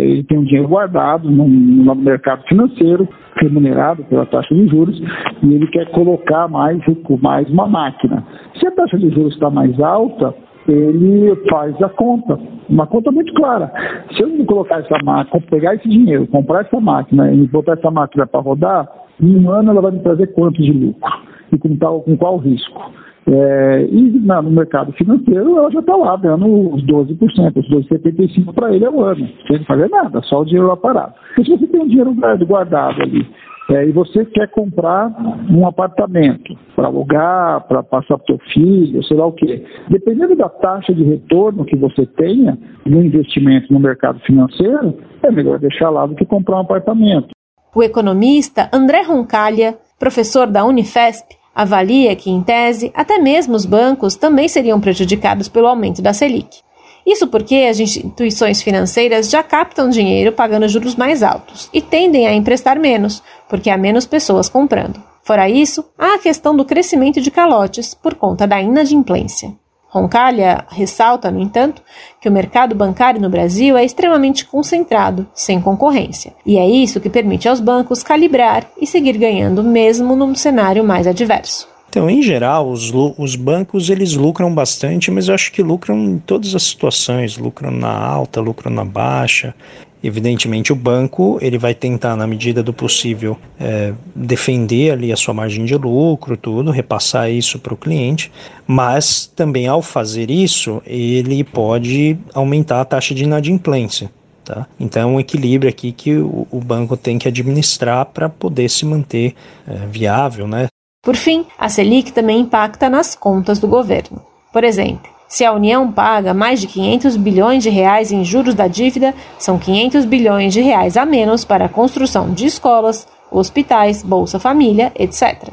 ele tem um dinheiro guardado no, no mercado financeiro, remunerado pela taxa de juros, e ele quer colocar mais, mais uma máquina. Se a taxa de juros está mais alta, ele faz a conta, uma conta muito clara. Se eu colocar essa máquina, pegar esse dinheiro, comprar essa máquina e botar essa máquina para rodar, em um ano ela vai me trazer quanto de lucro? E com, tal, com qual risco? É, e na, no mercado financeiro ela já está lá dando os 12%, os 12,75% para ele ao ano, sem fazer nada, só o dinheiro lá parado. Se você tem um dinheiro guardado ali é, e você quer comprar um apartamento para alugar, para passar para o teu filho, sei lá o quê. Dependendo da taxa de retorno que você tenha no investimento no mercado financeiro, é melhor deixar lá do que comprar um apartamento. O economista André Roncalha, professor da Unifesp, avalia que, em tese, até mesmo os bancos também seriam prejudicados pelo aumento da Selic. Isso porque as instituições financeiras já captam dinheiro pagando juros mais altos e tendem a emprestar menos, porque há menos pessoas comprando. Fora isso, há a questão do crescimento de calotes por conta da inadimplência. Roncalha ressalta, no entanto, que o mercado bancário no Brasil é extremamente concentrado, sem concorrência, e é isso que permite aos bancos calibrar e seguir ganhando mesmo num cenário mais adverso. Então, em geral, os, os bancos eles lucram bastante, mas eu acho que lucram em todas as situações, lucram na alta, lucram na baixa. Evidentemente, o banco ele vai tentar, na medida do possível, é, defender ali a sua margem de lucro, tudo, repassar isso para o cliente, mas também ao fazer isso, ele pode aumentar a taxa de inadimplência. Tá? Então, é um equilíbrio aqui que o, o banco tem que administrar para poder se manter é, viável. Né? Por fim, a Selic também impacta nas contas do governo. Por exemplo, se a União paga mais de 500 bilhões de reais em juros da dívida, são 500 bilhões de reais a menos para a construção de escolas, hospitais, Bolsa Família, etc.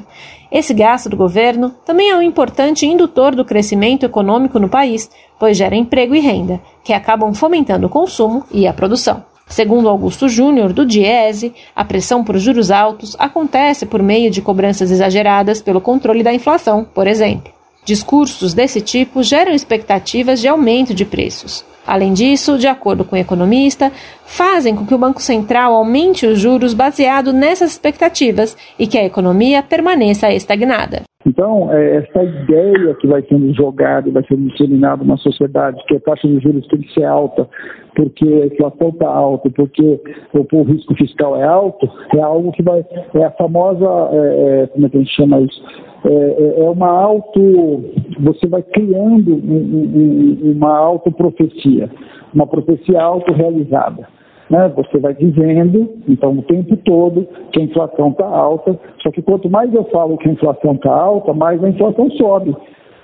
Esse gasto do governo também é um importante indutor do crescimento econômico no país, pois gera emprego e renda, que acabam fomentando o consumo e a produção. Segundo Augusto Júnior, do Diese, a pressão por juros altos acontece por meio de cobranças exageradas pelo controle da inflação, por exemplo. Discursos desse tipo geram expectativas de aumento de preços. Além disso, de acordo com o economista, fazem com que o Banco Central aumente os juros baseado nessas expectativas e que a economia permaneça estagnada. Então, é, essa ideia que vai sendo jogada vai sendo disseminada na sociedade, que a taxa de juros tem que ser alta, porque a inflação está alta, porque o, o, risco fiscal é alto, é algo que vai. É a famosa. É, é, como é que a gente chama isso? É, é, é uma auto. Você vai criando um, um, uma autoprofecia, uma profecia autorrealizada. Né? Você vai dizendo, então, o tempo todo que a inflação está alta, só que quanto mais eu falo que a inflação está alta, mais a inflação sobe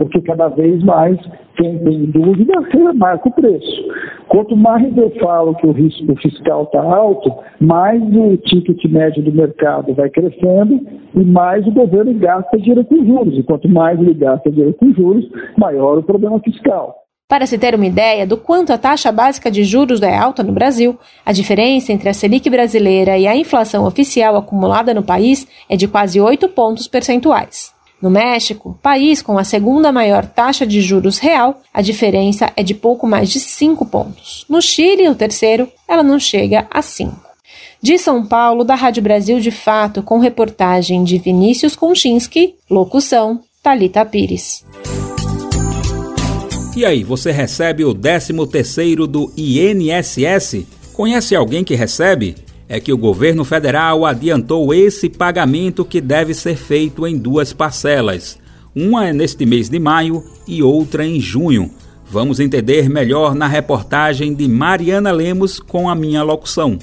porque cada vez mais quem tem dúvida <laughs> remarca o preço. Quanto mais eu falo que o risco fiscal está alto, mais o ticket médio do mercado vai crescendo e mais o governo gasta dinheiro com juros. E quanto mais ele gasta dinheiro com juros, maior o problema fiscal. Para se ter uma ideia do quanto a taxa básica de juros é alta no Brasil, a diferença entre a Selic brasileira e a inflação oficial acumulada no país é de quase 8 pontos percentuais. No México, país com a segunda maior taxa de juros real, a diferença é de pouco mais de 5 pontos. No Chile, o terceiro, ela não chega a 5. De São Paulo, da Rádio Brasil de Fato, com reportagem de Vinícius Konchinski, locução Talita Pires. E aí, você recebe o 13 terceiro do INSS? Conhece alguém que recebe? é que o governo federal adiantou esse pagamento que deve ser feito em duas parcelas. Uma é neste mês de maio e outra em junho. Vamos entender melhor na reportagem de Mariana Lemos com a minha locução.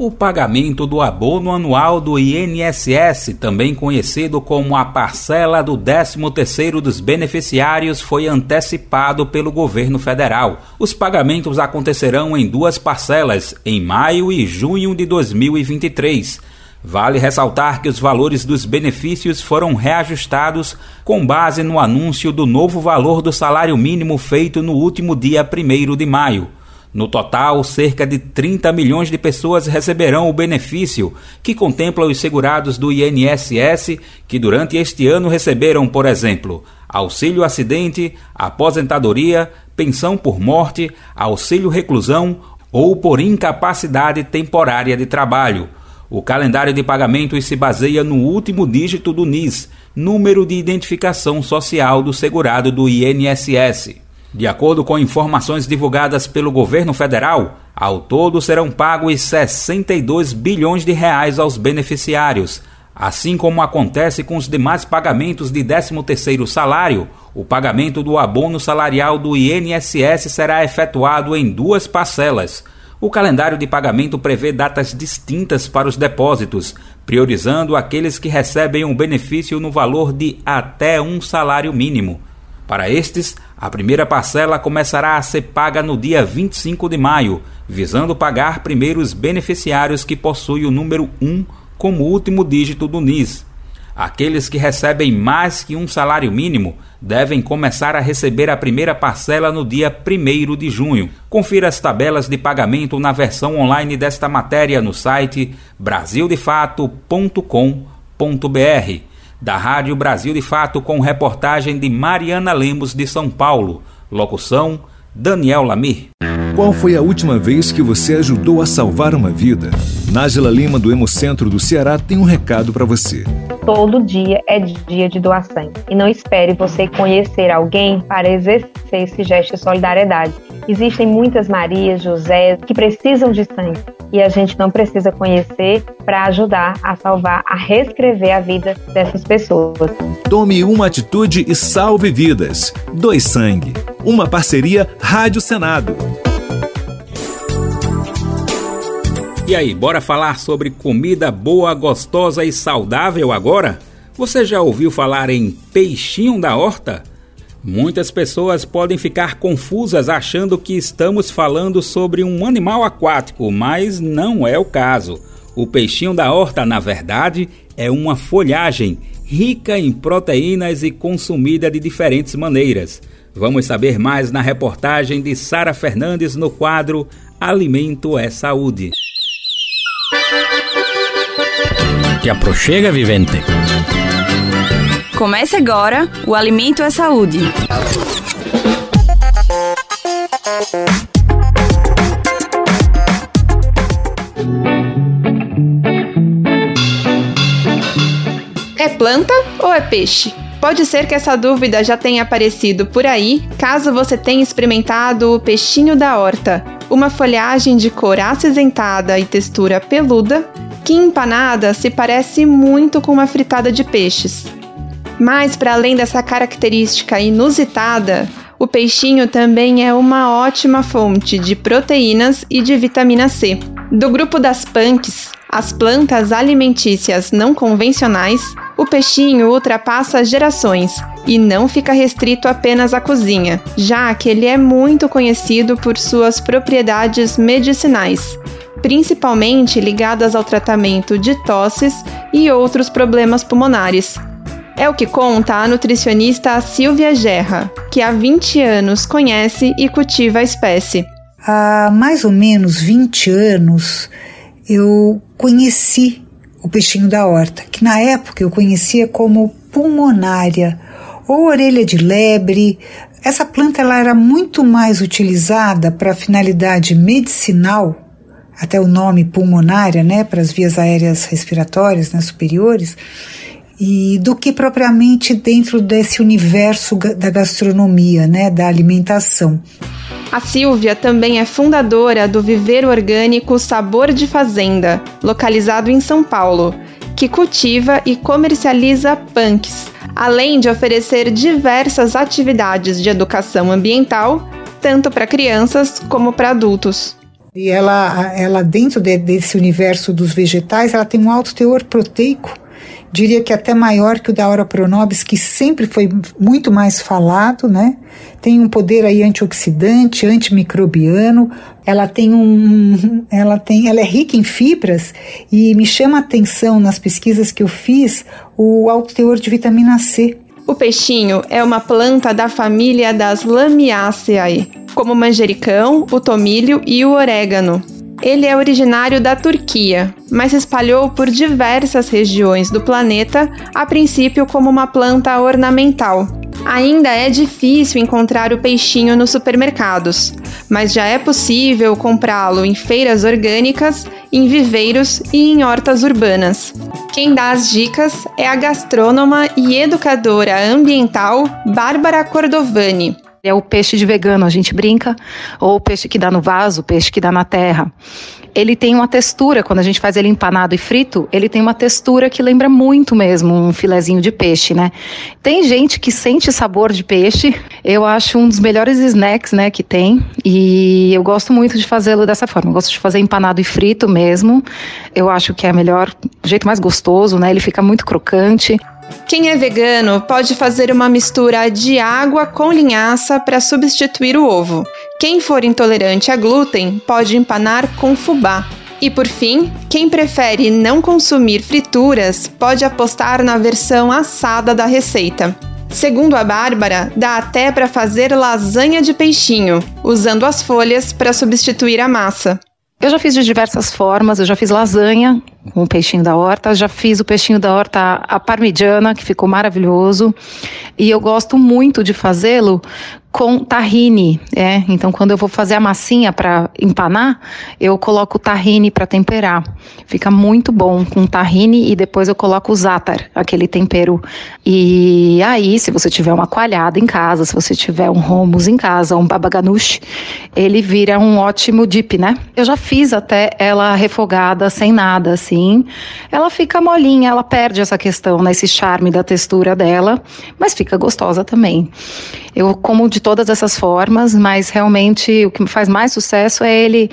O pagamento do abono anual do INSS, também conhecido como a parcela do 13º dos beneficiários, foi antecipado pelo governo federal. Os pagamentos acontecerão em duas parcelas, em maio e junho de 2023. Vale ressaltar que os valores dos benefícios foram reajustados com base no anúncio do novo valor do salário mínimo feito no último dia 1 de maio. No total, cerca de 30 milhões de pessoas receberão o benefício, que contempla os segurados do INSS que durante este ano receberam, por exemplo, auxílio acidente, aposentadoria, pensão por morte, auxílio reclusão ou por incapacidade temporária de trabalho. O calendário de pagamentos se baseia no último dígito do NIS, número de identificação social do segurado do INSS. De acordo com informações divulgadas pelo governo federal, ao todo serão pagos 62 bilhões de reais aos beneficiários. Assim como acontece com os demais pagamentos de 13º salário, o pagamento do abono salarial do INSS será efetuado em duas parcelas. O calendário de pagamento prevê datas distintas para os depósitos, priorizando aqueles que recebem um benefício no valor de até um salário mínimo. Para estes, a primeira parcela começará a ser paga no dia 25 de maio, visando pagar primeiro os beneficiários que possuem o número 1 como último dígito do NIS. Aqueles que recebem mais que um salário mínimo devem começar a receber a primeira parcela no dia 1 de junho. Confira as tabelas de pagamento na versão online desta matéria no site brasildefato.com.br. Da Rádio Brasil de Fato com reportagem de Mariana Lemos de São Paulo. Locução Daniel Lamir. Qual foi a última vez que você ajudou a salvar uma vida? Nájila Lima, do Hemocentro do Ceará, tem um recado para você. Todo dia é dia de doar sangue. E não espere você conhecer alguém para exercer esse gesto de solidariedade. Existem muitas Marias, José que precisam de sangue. E a gente não precisa conhecer para ajudar a salvar, a reescrever a vida dessas pessoas. Tome uma atitude e salve vidas. Doe sangue. Uma parceria Rádio Senado. E aí, bora falar sobre comida boa, gostosa e saudável agora? Você já ouviu falar em peixinho da horta? Muitas pessoas podem ficar confusas achando que estamos falando sobre um animal aquático, mas não é o caso. O peixinho da horta, na verdade, é uma folhagem rica em proteínas e consumida de diferentes maneiras. Vamos saber mais na reportagem de Sara Fernandes no quadro Alimento é Saúde. Te aproxega, vivente. Comece agora o Alimento é Saúde. É planta ou é peixe? Pode ser que essa dúvida já tenha aparecido por aí, caso você tenha experimentado o peixinho da horta, uma folhagem de cor acinzentada e textura peluda, que empanada se parece muito com uma fritada de peixes. Mas, para além dessa característica inusitada, o peixinho também é uma ótima fonte de proteínas e de vitamina C. Do grupo das punks, as plantas alimentícias não convencionais, o peixinho ultrapassa gerações e não fica restrito apenas à cozinha, já que ele é muito conhecido por suas propriedades medicinais, principalmente ligadas ao tratamento de tosses e outros problemas pulmonares. É o que conta a nutricionista Silvia Gerra, que há 20 anos conhece e cultiva a espécie. Há mais ou menos 20 anos, eu conheci o peixinho da horta, que na época eu conhecia como pulmonária ou orelha de lebre. Essa planta ela era muito mais utilizada para finalidade medicinal, até o nome pulmonária, né, para as vias aéreas respiratórias né, superiores, e do que propriamente dentro desse universo da gastronomia, né, da alimentação. A Silvia também é fundadora do viveiro orgânico Sabor de Fazenda, localizado em São Paulo, que cultiva e comercializa punks, além de oferecer diversas atividades de educação ambiental, tanto para crianças como para adultos. E ela, ela dentro de, desse universo dos vegetais, ela tem um alto teor proteico diria que até maior que o da Aura pronobis, que sempre foi muito mais falado, né? Tem um poder aí antioxidante, antimicrobiano. Ela tem um, <laughs> ela tem, ela é rica em fibras e me chama a atenção nas pesquisas que eu fiz o alto teor de vitamina C. O peixinho é uma planta da família das Lamiaceae, como o manjericão, o tomilho e o orégano. Ele é originário da Turquia, mas se espalhou por diversas regiões do planeta, a princípio como uma planta ornamental. Ainda é difícil encontrar o peixinho nos supermercados, mas já é possível comprá-lo em feiras orgânicas, em viveiros e em hortas urbanas. Quem dá as dicas é a gastrônoma e educadora ambiental Bárbara Cordovani. É o peixe de vegano, a gente brinca, ou o peixe que dá no vaso, o peixe que dá na terra. Ele tem uma textura, quando a gente faz ele empanado e frito, ele tem uma textura que lembra muito mesmo um filezinho de peixe, né? Tem gente que sente sabor de peixe, eu acho um dos melhores snacks, né, que tem, e eu gosto muito de fazê-lo dessa forma. Eu gosto de fazer empanado e frito mesmo. Eu acho que é melhor, o jeito mais gostoso, né? Ele fica muito crocante. Quem é vegano pode fazer uma mistura de água com linhaça para substituir o ovo. Quem for intolerante a glúten pode empanar com fubá. E por fim, quem prefere não consumir frituras pode apostar na versão assada da receita. Segundo a Bárbara, dá até para fazer lasanha de peixinho, usando as folhas para substituir a massa. Eu já fiz de diversas formas, eu já fiz lasanha com o peixinho da horta, já fiz o peixinho da horta a parmigiana, que ficou maravilhoso, e eu gosto muito de fazê-lo com tahine, é. Então, quando eu vou fazer a massinha para empanar, eu coloco o tahine para temperar. Fica muito bom com tahine e depois eu coloco o za'atar, aquele tempero. E aí, se você tiver uma coalhada em casa, se você tiver um hummus em casa, um baba ganoush, ele vira um ótimo dip, né? Eu já fiz até ela refogada sem nada, assim. Ela fica molinha, ela perde essa questão, né, esse charme da textura dela, mas fica gostosa também. Eu como de todas essas formas, mas realmente o que faz mais sucesso é ele,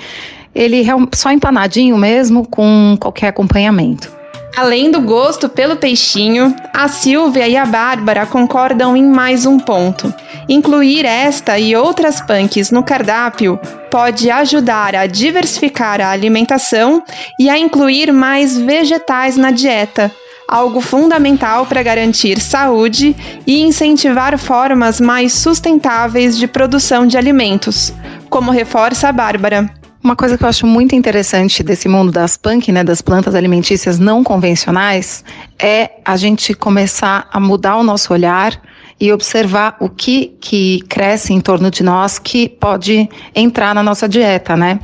ele só empanadinho mesmo, com qualquer acompanhamento. Além do gosto pelo peixinho, a Silvia e a Bárbara concordam em mais um ponto. Incluir esta e outras punks no cardápio pode ajudar a diversificar a alimentação e a incluir mais vegetais na dieta, algo fundamental para garantir saúde e incentivar formas mais sustentáveis de produção de alimentos, como reforça a Bárbara. Uma coisa que eu acho muito interessante desse mundo das punk, né, das plantas alimentícias não convencionais, é a gente começar a mudar o nosso olhar e observar o que que cresce em torno de nós que pode entrar na nossa dieta, né?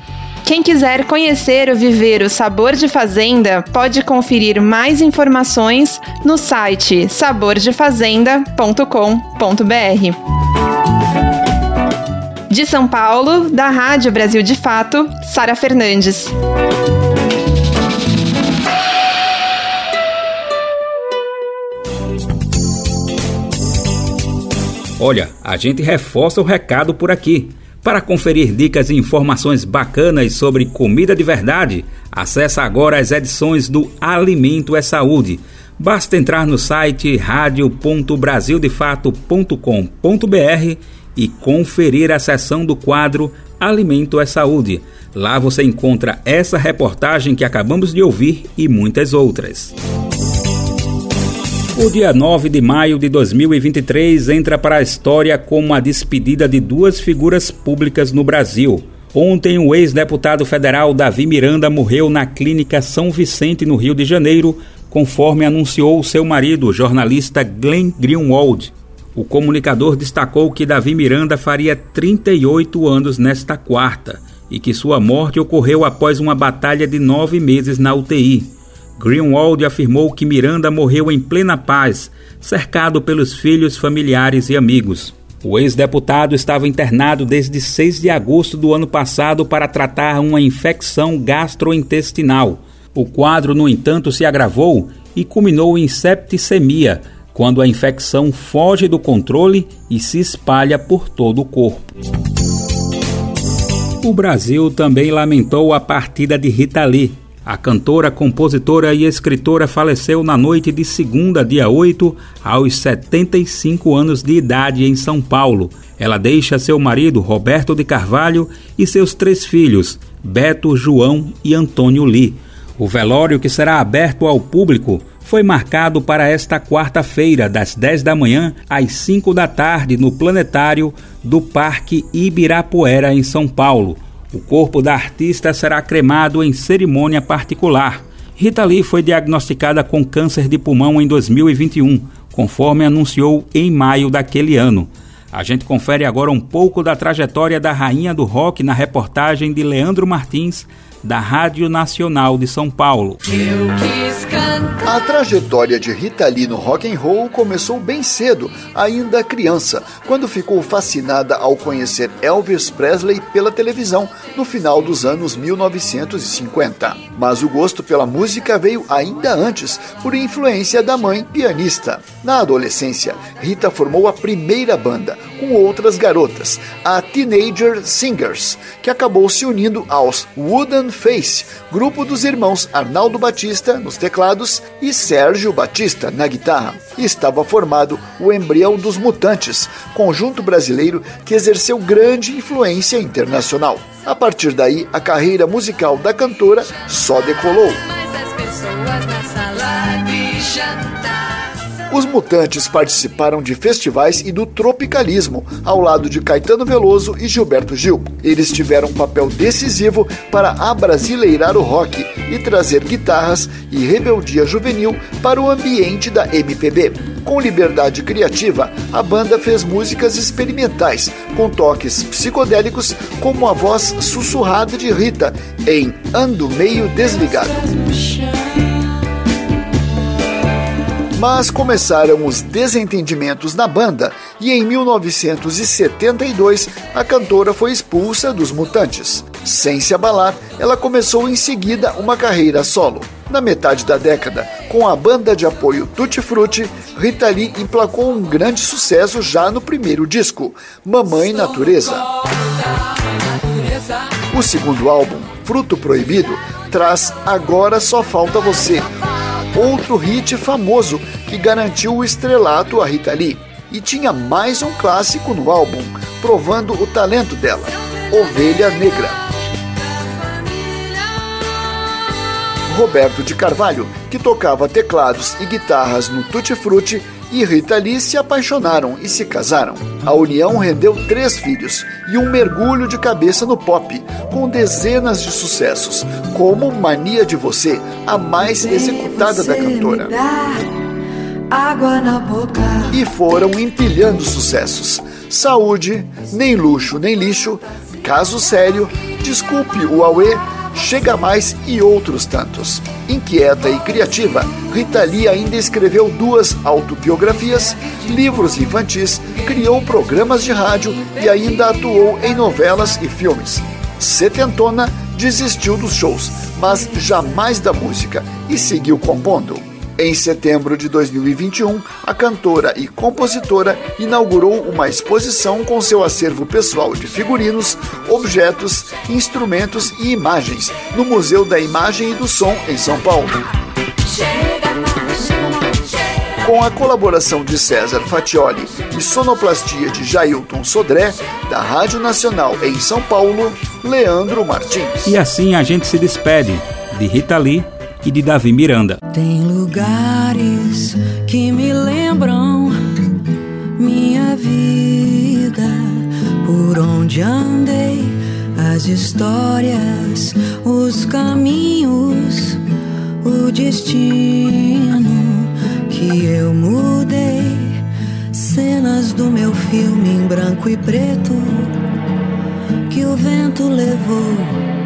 Quem quiser conhecer ou viver o sabor de fazenda, pode conferir mais informações no site sabordefazenda.com.br. De São Paulo, da Rádio Brasil de Fato, Sara Fernandes. Olha, a gente reforça o recado por aqui. Para conferir dicas e informações bacanas sobre comida de verdade, acesse agora as edições do Alimento é Saúde. Basta entrar no site radio.brasildefato.com.br e conferir a seção do quadro Alimento é Saúde. Lá você encontra essa reportagem que acabamos de ouvir e muitas outras. O dia 9 de maio de 2023 entra para a história como a despedida de duas figuras públicas no Brasil. Ontem, o ex-deputado federal Davi Miranda morreu na Clínica São Vicente, no Rio de Janeiro, conforme anunciou seu marido, o jornalista Glenn Greenwald. O comunicador destacou que Davi Miranda faria 38 anos nesta quarta e que sua morte ocorreu após uma batalha de nove meses na UTI. Greenwald afirmou que Miranda morreu em plena paz, cercado pelos filhos, familiares e amigos. O ex-deputado estava internado desde 6 de agosto do ano passado para tratar uma infecção gastrointestinal. O quadro, no entanto, se agravou e culminou em septicemia, quando a infecção foge do controle e se espalha por todo o corpo. O Brasil também lamentou a partida de Rita Lee, a cantora, compositora e escritora faleceu na noite de segunda, dia 8, aos 75 anos de idade em São Paulo. Ela deixa seu marido, Roberto de Carvalho, e seus três filhos, Beto, João e Antônio Lee. O velório, que será aberto ao público, foi marcado para esta quarta-feira, das 10 da manhã às 5 da tarde, no planetário do Parque Ibirapuera, em São Paulo. O corpo da artista será cremado em cerimônia particular. Rita Lee foi diagnosticada com câncer de pulmão em 2021, conforme anunciou em maio daquele ano. A gente confere agora um pouco da trajetória da rainha do rock na reportagem de Leandro Martins, da Rádio Nacional de São Paulo. A trajetória de Rita Lee no rock and roll começou bem cedo, ainda criança, quando ficou fascinada ao conhecer Elvis Presley pela televisão no final dos anos 1950. Mas o gosto pela música veio ainda antes, por influência da mãe pianista. Na adolescência, Rita formou a primeira banda, com outras garotas, a Teenager Singers, que acabou se unindo aos Wooden Face, grupo dos irmãos Arnaldo Batista nos teclados e Sérgio Batista na guitarra. Estava formado o Embrião dos Mutantes, conjunto brasileiro que exerceu grande influência internacional. A partir daí, a carreira musical da cantora só decolou. Os Mutantes participaram de festivais e do tropicalismo, ao lado de Caetano Veloso e Gilberto Gil. Eles tiveram um papel decisivo para abrasileirar o rock e trazer guitarras e rebeldia juvenil para o ambiente da MPB. Com liberdade criativa, a banda fez músicas experimentais, com toques psicodélicos, como a voz sussurrada de Rita em Ando Meio Desligado. Mas começaram os desentendimentos na banda e em 1972 a cantora foi expulsa dos Mutantes. Sem se abalar, ela começou em seguida uma carreira solo. Na metade da década, com a banda de apoio Tutti Frutti, Rita Lee emplacou um grande sucesso já no primeiro disco, Mamãe Natureza. O segundo álbum, Fruto Proibido, traz Agora Só Falta Você, outro hit famoso que garantiu o estrelato a Rita Lee. E tinha mais um clássico no álbum, provando o talento dela, Ovelha Negra. Roberto de Carvalho, que tocava teclados e guitarras no Tutti Frutti, e Rita Lee se apaixonaram e se casaram. A união rendeu três filhos e um mergulho de cabeça no pop, com dezenas de sucessos, como Mania de Você, a mais executada da cantora. E foram empilhando sucessos. Saúde, Nem Luxo Nem Lixo, Caso Sério, Desculpe o Aue, Chega Mais e outros tantos. Inquieta e criativa, Rita Lee ainda escreveu duas autobiografias, livros infantis, criou programas de rádio e ainda atuou em novelas e filmes. Setentona desistiu dos shows, mas jamais da música e seguiu compondo. Em setembro de 2021, a cantora e compositora inaugurou uma exposição com seu acervo pessoal de figurinos, objetos, instrumentos e imagens no Museu da Imagem e do Som em São Paulo. Com a colaboração de César Fatioli e sonoplastia de Jailton Sodré, da Rádio Nacional em São Paulo, Leandro Martins. E assim a gente se despede de Rita Lee e de Davi Miranda. Tem lugares que me lembram minha vida, por onde andei, as histórias, os caminhos, o destino que eu mudei, cenas do meu filme em branco e preto que o vento levou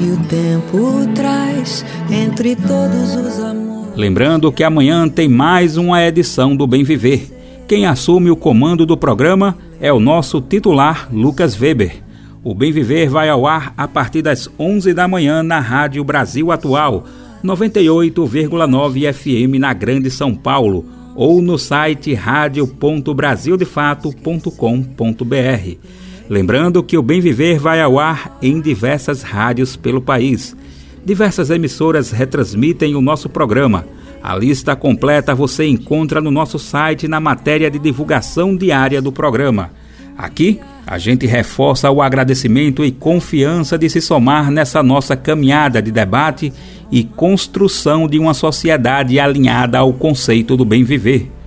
e o tempo traz entre todos os amores. Lembrando que amanhã tem mais uma edição do Bem Viver. Quem assume o comando do programa é o nosso titular Lucas Weber. O Bem Viver vai ao ar a partir das 11 da manhã na Rádio Brasil Atual, 98,9 FM na Grande São Paulo ou no site radio.brasildefato.com.br. Lembrando que o Bem Viver vai ao ar em diversas rádios pelo país. Diversas emissoras retransmitem o nosso programa. A lista completa você encontra no nosso site na matéria de divulgação diária do programa. Aqui, a gente reforça o agradecimento e confiança de se somar nessa nossa caminhada de debate e construção de uma sociedade alinhada ao conceito do bem viver.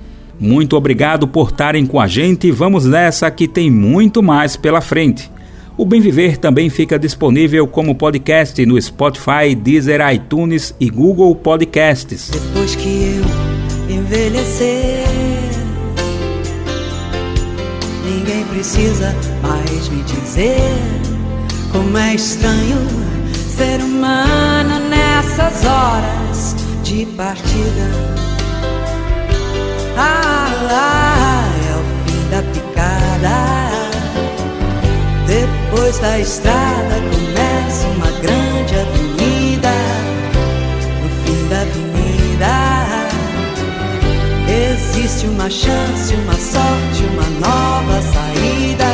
Muito obrigado por estarem com a gente e vamos nessa que tem muito mais pela frente. O Bem Viver também fica disponível como podcast no Spotify, Deezer, iTunes e Google Podcasts. Depois que eu envelhecer, ninguém precisa mais me dizer como é estranho ser humano nessas horas de partida. Ah, ah, é o fim da picada. Depois da estrada começa uma grande avenida. No fim da avenida existe uma chance, uma sorte, uma nova saída.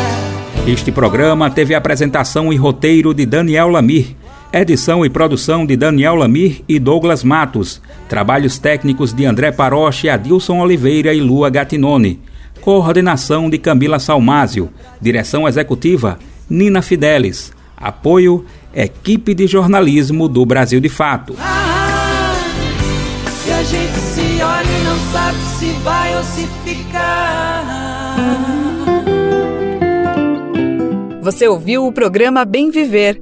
Este programa teve apresentação e roteiro de Daniel Lamir. Edição e produção de Daniel Lamir e Douglas Matos. Trabalhos técnicos de André Paroche, Adilson Oliveira e Lua Gatinone. Coordenação de Camila Salmásio. Direção executiva Nina Fidelis. Apoio Equipe de Jornalismo do Brasil de Fato. Ah, se a gente se olha e não sabe se vai ou se ficar. Você ouviu o programa Bem Viver,